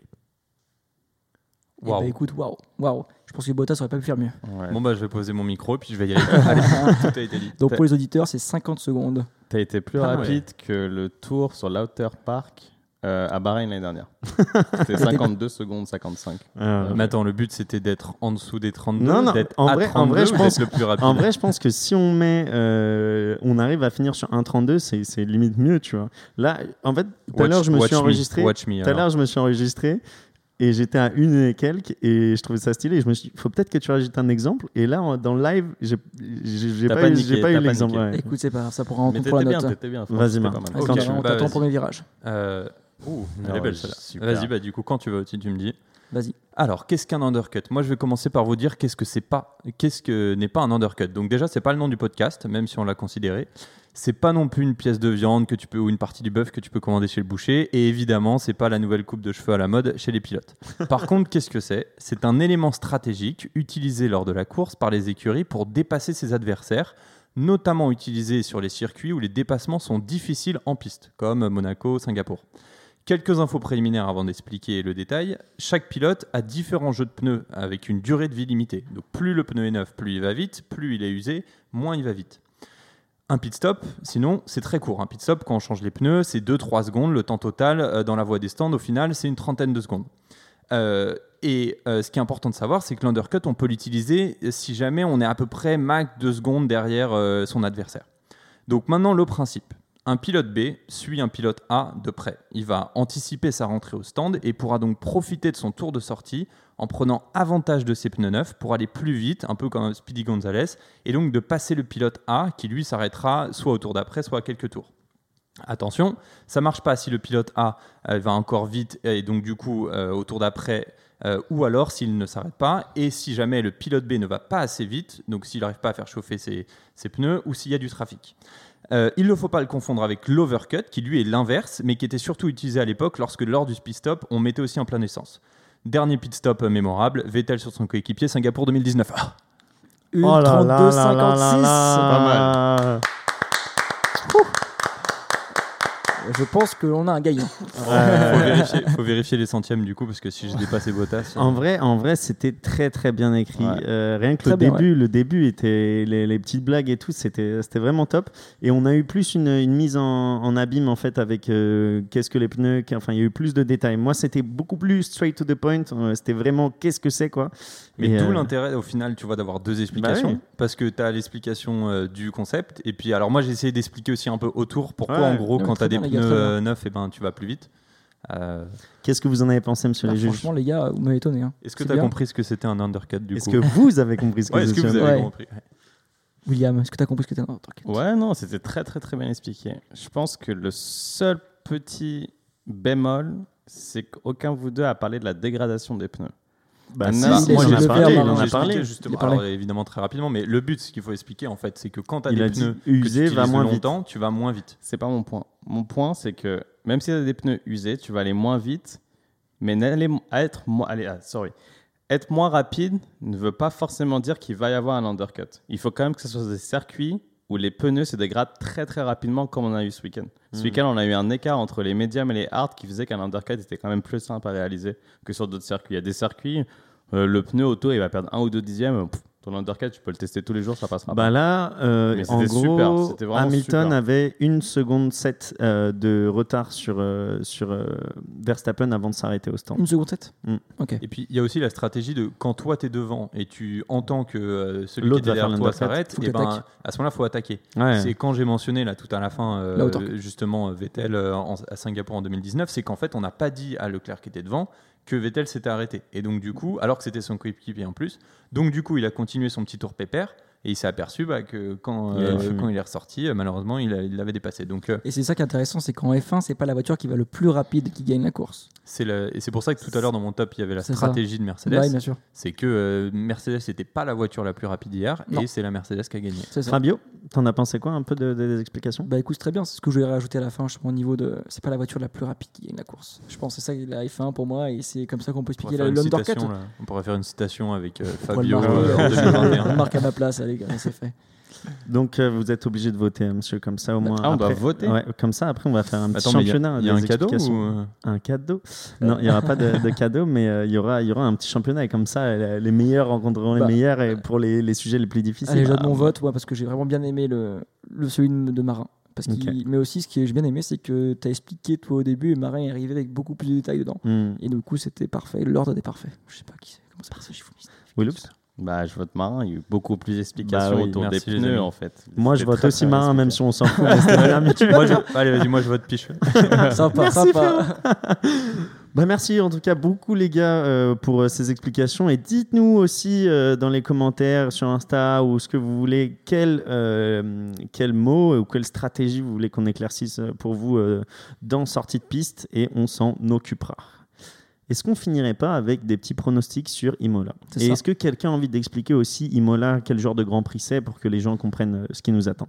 Eh Waouh. ben, écoute, waouh, waouh. Je pense que Bottas aurait pas pu faire mieux. Ouais. Bon, bah, je vais poser mon micro, puis je vais y aller. Allez, tout a été dit. Donc pour les auditeurs, c'est 50 secondes. T'as été plus Ah ouais. rapide que le tour sur l'Outer Park euh, à Bahreïn l'année dernière. C'était 52 secondes 55. Euh, Mais attends, le but c'était d'être en dessous des 32, Non, non, d'être en à vrai- en 32 vrai, je pense- d'être le plus rapide. En vrai, je pense que si on met, euh, on arrive à finir sur 1.32, c'est c'est limite mieux, tu vois. Là, en fait, tout à l'heure, je me suis enregistré. Tout à l'heure, je me suis enregistré et j'étais à une et quelques et je trouvais ça stylé. Et je me suis dit, faut peut-être que tu rajoutes un exemple. Et là, dans le live, j'ai j'ai- pas, eu, j'ai pas l'exemple. ouais. Écoute, c'est pas grave, ça pourra en pour la bien, note. t'étais bien. Vas-y, Marc. pas mal. Vas-y, Ok, on t'attend- bah, vas-y. pour le virage. Euh, ouh, elle Ah est belle celle-là. Vas-y, bah du coup, quand tu veux, tu, tu me dis. Vas-y. Alors, qu'est-ce qu'un undercut? Moi, je vais commencer par vous dire qu'est-ce que c'est pas, qu'est-ce que n'est pas un undercut. Donc déjà, c'est pas le nom du podcast, même si on l'a considéré. C'est pas non plus une pièce de viande que tu peux ou une partie du bœuf que tu peux commander chez le boucher. Et évidemment, c'est pas la nouvelle coupe de cheveux à la mode chez les pilotes. Par contre, qu'est-ce que c'est? C'est un élément stratégique utilisé lors de la course par les écuries pour dépasser ses adversaires, notamment utilisé sur les circuits où les dépassements sont difficiles en piste, comme Monaco, Singapour. Quelques infos préliminaires avant d'expliquer le détail. Chaque pilote a différents jeux de pneus avec une durée de vie limitée. Donc plus le pneu est neuf, plus il va vite, plus il est usé, moins il va vite. Un pit stop, sinon, c'est très court. Un pit stop, quand on change les pneus, c'est 2-3 secondes. Le temps total euh, dans la voie des stands, au final, c'est une trentaine de secondes. Euh, et euh, ce qui est important de savoir, c'est que l'undercut, on peut l'utiliser si jamais on est à peu près max 2 secondes derrière son adversaire. Donc maintenant, le principe. Un pilote B suit un pilote A de près. Il va anticiper sa rentrée au stand et pourra donc profiter de son tour de sortie en prenant avantage de ses pneus neufs pour aller plus vite, un peu comme Speedy Gonzalez, et donc de passer le pilote A qui lui s'arrêtera soit au tour d'après, soit à quelques tours. Attention, ça marche pas si le pilote A euh, va encore vite et donc du coup euh, au tour d'après euh, ou alors s'il ne s'arrête pas et si jamais le pilote B ne va pas assez vite, donc s'il n'arrive pas à faire chauffer ses, ses pneus ou s'il y a du trafic. Euh, il ne faut pas le confondre avec l'overcut qui lui est l'inverse mais qui était surtout utilisé à l'époque lorsque lors du pit stop on mettait aussi en plein essence. Dernier pit stop euh, mémorable, Vettel sur son coéquipier Singapour 2019. Ah, Une Oh là là 32 là là 56. là pas là. Je pense qu'on a un gagnant. faut, vérifier, faut vérifier les centièmes du coup parce que si je dépasse les Bottas. En vrai, en vrai, c'était très très bien écrit. Ouais. Euh, rien que Très le bien, début, le début était les, les petites blagues et tout, c'était c'était vraiment top. Et on a eu plus une, une mise en, en abîme en fait avec euh, qu'est-ce que les pneus. Enfin, il y a eu plus de détails. Moi, c'était beaucoup plus straight to the point. Euh, c'était vraiment qu'est-ce que c'est quoi. Mais d'où euh, l'intérêt au final, tu vois, d'avoir deux explications. oui. Parce que tu as l'explication euh, du concept. Et puis, alors moi, j'ai essayé d'expliquer aussi un peu autour pourquoi, Ouais. en gros, quand tu as des pneus euh, neufs, et ben, tu vas plus vite. Euh, Qu'est-ce que vous en avez pensé, monsieur Bah, les juges franchement, les gars, vous m'avez étonné. hein. Est-ce que tu as bien. compris ce que c'était un undercut du Est-ce coup que vous avez compris ce que Ouais, est-ce que vous avez Ouais. compris Ouais. William, est-ce que tu as compris ce que tu as t'inquiète. Ouais, non, c'était très très très bien expliqué. Je pense que le seul petit bémol, c'est qu'aucun de vous deux a parlé de la dégradation des pneus. Bah, Ah, si, moi, on je en a le parlé, il en a parlé. justement, parlé. alors, évidemment très rapidement, mais le but, ce qu'il faut expliquer en fait, c'est que quand tu as Il des pneus usé, que tu va moins vite. longtemps, tu vas moins vite. C'est pas mon point. Mon point, c'est que même si tu as des pneus usés, tu vas aller moins vite, mais n'aller- être, allez, ah, sorry. être moins rapide ne veut pas forcément dire qu'il va y avoir un undercut. Il faut quand même que ce soit des circuits où les pneus se dégradent très très rapidement comme on a eu ce week-end. Ce Mhm. week-end, on a eu un écart entre les médiums et les hard qui faisait qu'un undercut était quand même plus simple à réaliser que sur d'autres circuits. Il y a des circuits, euh, le pneu auto, il va perdre un ou deux dixièmes. pff, ton undercut, tu peux le tester tous les jours, ça passera Bah là, euh, Mais en c'était super, gros, vraiment Hamilton super. avait une seconde 7 euh, de retard sur, euh, sur euh, Verstappen avant de s'arrêter au stand. Une seconde 7 Mm. Ok. Et puis il y a aussi la stratégie de quand toi tu es devant et tu entends que euh, celui qui est derrière toi s'arrête, et que ben, à ce moment-là, il faut attaquer. Ouais. C'est quand j'ai mentionné là tout à la fin, euh, La justement Vettel euh, en- à Singapour en 2019, c'est qu'en fait on n'a pas dit à Leclerc qui était devant que Vettel s'était arrêté. Et donc du coup, alors que c'était son coéquipier en plus, donc du coup il a continué son petit tour pépère et il s'est aperçu bah, que quand, Il euh, quand il est ressorti, euh, malheureusement il l'avait dépassé. Donc euh, Et c'est ça qui est intéressant, c'est qu'en F1, c'est pas la voiture qui va le plus rapide qui gagne la course. c'est le- et c'est pour ça que tout à l'heure dans mon top il y avait la ça. stratégie de Mercedes. Ouais, bien sûr. c'est que euh, Mercedes n'était pas la voiture la plus rapide hier Non. et c'est la Mercedes qui a gagné. Fabio, t'en as pensé quoi un peu de- de- des explications? Bah écoute, c'est très bien, c'est ce que je voulais rajouter à la fin, je pense, au niveau de. C'est pas la voiture la plus rapide qui gagne la course. Je pense que c'est ça la F1 pour moi, et c'est comme ça qu'on peut expliquer citation, là. On pourrait faire une citation avec euh, Fabio euh, en euh, 2021. On le marque à ma place, allez, gars, c'est fait. Donc euh, vous êtes obligé de voter, hein, monsieur, comme ça au moins. Ah, on doit après- voter Ouais, comme ça, après on va faire un petit Attends, mais il y a- championnat. il y a, des un cadeau ou... euh, Un cadeau? Non, il n'y aura pas de, de cadeau, mais euh, il y, aura, il y aura un petit championnat et comme ça, euh, les meilleurs rencontreront les Bah, meilleurs et pour les, les sujets les plus difficiles. Allez, bah, mon vote, ouais, parce que j'ai vraiment bien aimé le, le celui de Marin. Parce qu'il- Ok. Mais aussi, ce que j'ai bien aimé, c'est que tu as expliqué toi au début, et Marin est arrivé avec beaucoup plus de détails dedans. hmm. Et du coup, c'était parfait. L'ordre était parfait. Je sais pas qui c'est. Comment ça s'appelle Willoups Bah, je vote marin. Il y a eu beaucoup plus d'explications Bah oui, autour merci, des pneus, amis. en fait. Moi, je vote très, aussi marin, même si on s'en fout. moi, je... Allez, vas-y, moi je vote piche. Sympa, Merci, sympa. Bah merci en tout cas beaucoup les gars euh, pour euh, ces explications et dites-nous aussi euh, dans les commentaires sur Insta ou ce que vous voulez quel, euh, quel mot ou quelle stratégie vous voulez qu'on éclaircisse pour vous euh, dans sortie de piste et on s'en occupera. Est-ce qu'on finirait pas avec des petits pronostics sur Imola C'est Et est-ce que quelqu'un a envie d'expliquer aussi Imola quel genre de Grand Prix c'est pour que les gens comprennent euh, ce qui nous attend?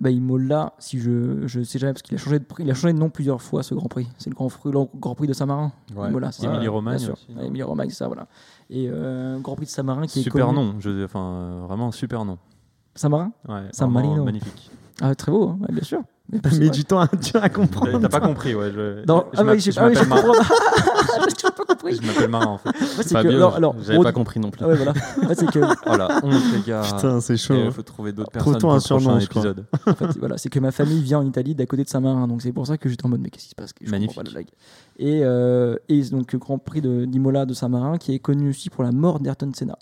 Bah, Imola, si je, je sais jamais, parce qu'il a changé de prix, il a changé de nom plusieurs fois ce Grand Prix. C'est le Grand, Prix- le Grand Prix de Saint-Marin. Ouais. Imola, c'est. Émilie-Romagne Ouais, Émilie-Romagne, c'est ça, voilà. Et euh, Grand Prix de Saint-Marin qui est Super nom, je... enfin, euh, vraiment super nom. Saint-Marin Ouais. Magnifique. Ah, très beau, hein, ouais, bien sûr. Mais du temps à, à comprendre. T'as pas compris, ouais. Je, Non, je ah oui, j'ai je ah oui, Mar- comprends compris. Je m'appelle Marin en fait. En fait, que- alors, j'avais on- pas compris non plus. Ah ouais, voilà. En fait, c'est que Oh la honte, les gars. Putain, c'est chaud. Il faut trouver d'autres personnes pour le prochain épisode. En fait, voilà, c'est que ma famille vient en Italie d'à côté de Saint-Marin, donc c'est pour ça que j'étais en mode mais qu'est-ce qui se passe? Je comprends Magnifique. pas la blague. Et, euh, et donc Grand Prix de- d'Imola de, Saint-Marin qui est connu aussi pour la mort d'Ayrton Senna,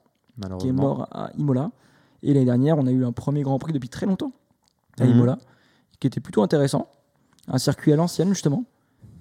qui est mort à Imola. Et l'année dernière, on a eu un premier Grand Prix depuis très longtemps à Mhm. Imola, qui était plutôt intéressant, un circuit à l'ancienne justement.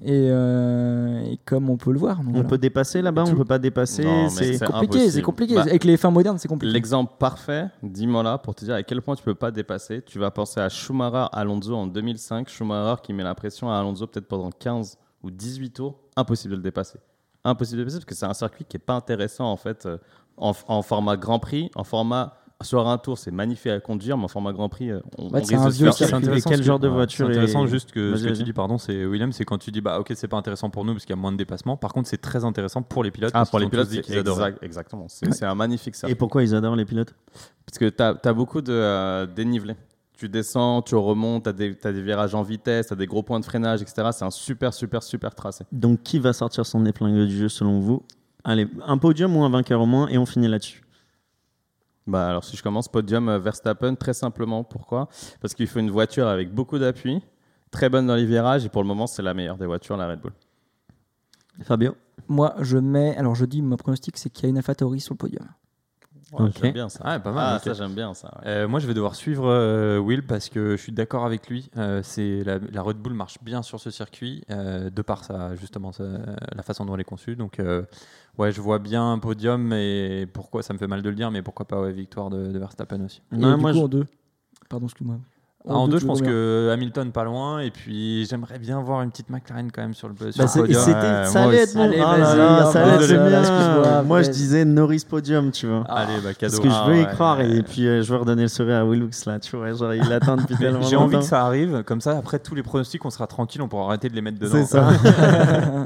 Et, euh, et comme on peut le voir, donc On voilà. peut dépasser là-bas, on Tout- peut pas dépasser. C'est- compliqué, impossible. c'est compliqué. Bah, Avec les fins modernes, c'est compliqué. L'exemple parfait, dis-moi là, pour te dire à quel point tu peux pas dépasser. Tu vas penser à Schumacher Alonso en 2005. Schumacher qui met la pression à Alonso peut-être pendant 15 ou 18 tours. Impossible de le dépasser. Impossible de le dépasser parce que c'est un circuit qui est pas intéressant en fait euh, en, en format Grand Prix, en format sur un tour c'est magnifique à conduire, mais en format Grand Prix euh, on, Ouais, on c'est un risque de se faire quel ce genre de voiture C'est intéressant est- juste que ce que tu dis, pardon, c'est William, c'est quand tu dis bah ok c'est pas intéressant pour nous parce qu'il y a moins de dépassement. Par contre c'est très intéressant pour les pilotes. Ah, parce pour les pilotes, qu'ils adoraient. exact- exactement. C'est un magnifique circuit. Et pourquoi ils adorent les pilotes? Parce que tu as, beaucoup de euh, dénivelé. Tu descends, tu remontes, tu as, des virages en vitesse, tu as des gros points de freinage, etc. C'est un super, super, super tracé. Donc qui va sortir son épingle du jeu selon vous? Allez, un podium ou un vainqueur au moins et on finit là-dessus. Bah, alors, si je commence, podium euh, Verstappen, très simplement. Pourquoi? Parce qu'il faut une voiture avec beaucoup d'appui, très bonne dans les virages, et pour le moment, c'est la meilleure des voitures, la Red Bull. Fabio Moi, je mets. Alors, je dis, mon pronostic, c'est qu'il y a une AlphaTauri sur le podium. Ouais, Ok. J'aime bien ça. Ah, pas mal. Ah, ça, j'aime bien ça. ouais. Euh, moi, je vais devoir suivre euh, Will parce que je suis d'accord avec lui. Euh, c'est la, la Red Bull marche bien sur ce circuit euh, de par sa, justement sa- la façon dont elle est conçue. Donc, euh, ouais, je vois bien un podium et pourquoi ça me fait mal de le dire, mais pourquoi pas ouais, victoire de, de Verstappen aussi. Et Non, du moi, coup, je- en deux. Pardon, excuse-moi. Ah, en deux, je pense que Hamilton pas loin et puis j'aimerais bien voir une petite McLaren quand même sur le, sur Bah, le et podium. ça allait être bon. Allez, Ah là vas-y, là, ça allait être bien. Moi, je disais Norris podium, tu vois. Allez, bah cadeau. Parce que je Ah, veux y ouais. croire et puis euh, je veux redonner le sourire à Willux là, tu vois, genre il attend depuis tellement J'ai envie longtemps. que ça arrive, comme ça après tous les pronostics on sera tranquille, on pourra arrêter de les mettre dedans. C'est ça.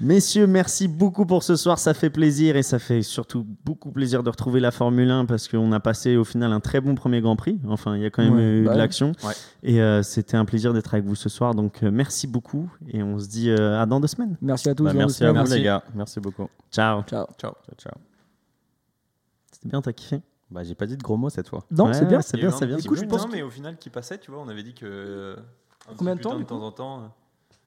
Messieurs, merci beaucoup pour ce soir, ça fait plaisir et ça fait surtout beaucoup plaisir de retrouver la Formule 1 parce qu'on a passé au final un très bon premier Grand Prix. Enfin, il y a quand même Ouais, eu bah de ouais. l'action Ouais. et euh, c'était un plaisir d'être avec vous ce soir. Donc euh, merci beaucoup et on se dit euh, à dans deux semaines. Merci à tous. Bah, merci à vous. Merci. les gars. Merci beaucoup. Ciao. Ciao. Ciao. Ciao, ciao. C'était bien, t'as kiffé? Bah, j'ai pas dit de gros mots cette fois. Non, Ouais, c'est bien. C'est bien, c'est bien. Écoute, je pense non, mais au final qui passait, tu vois, on avait dit que. euh, Combien de temps, de temps en temps.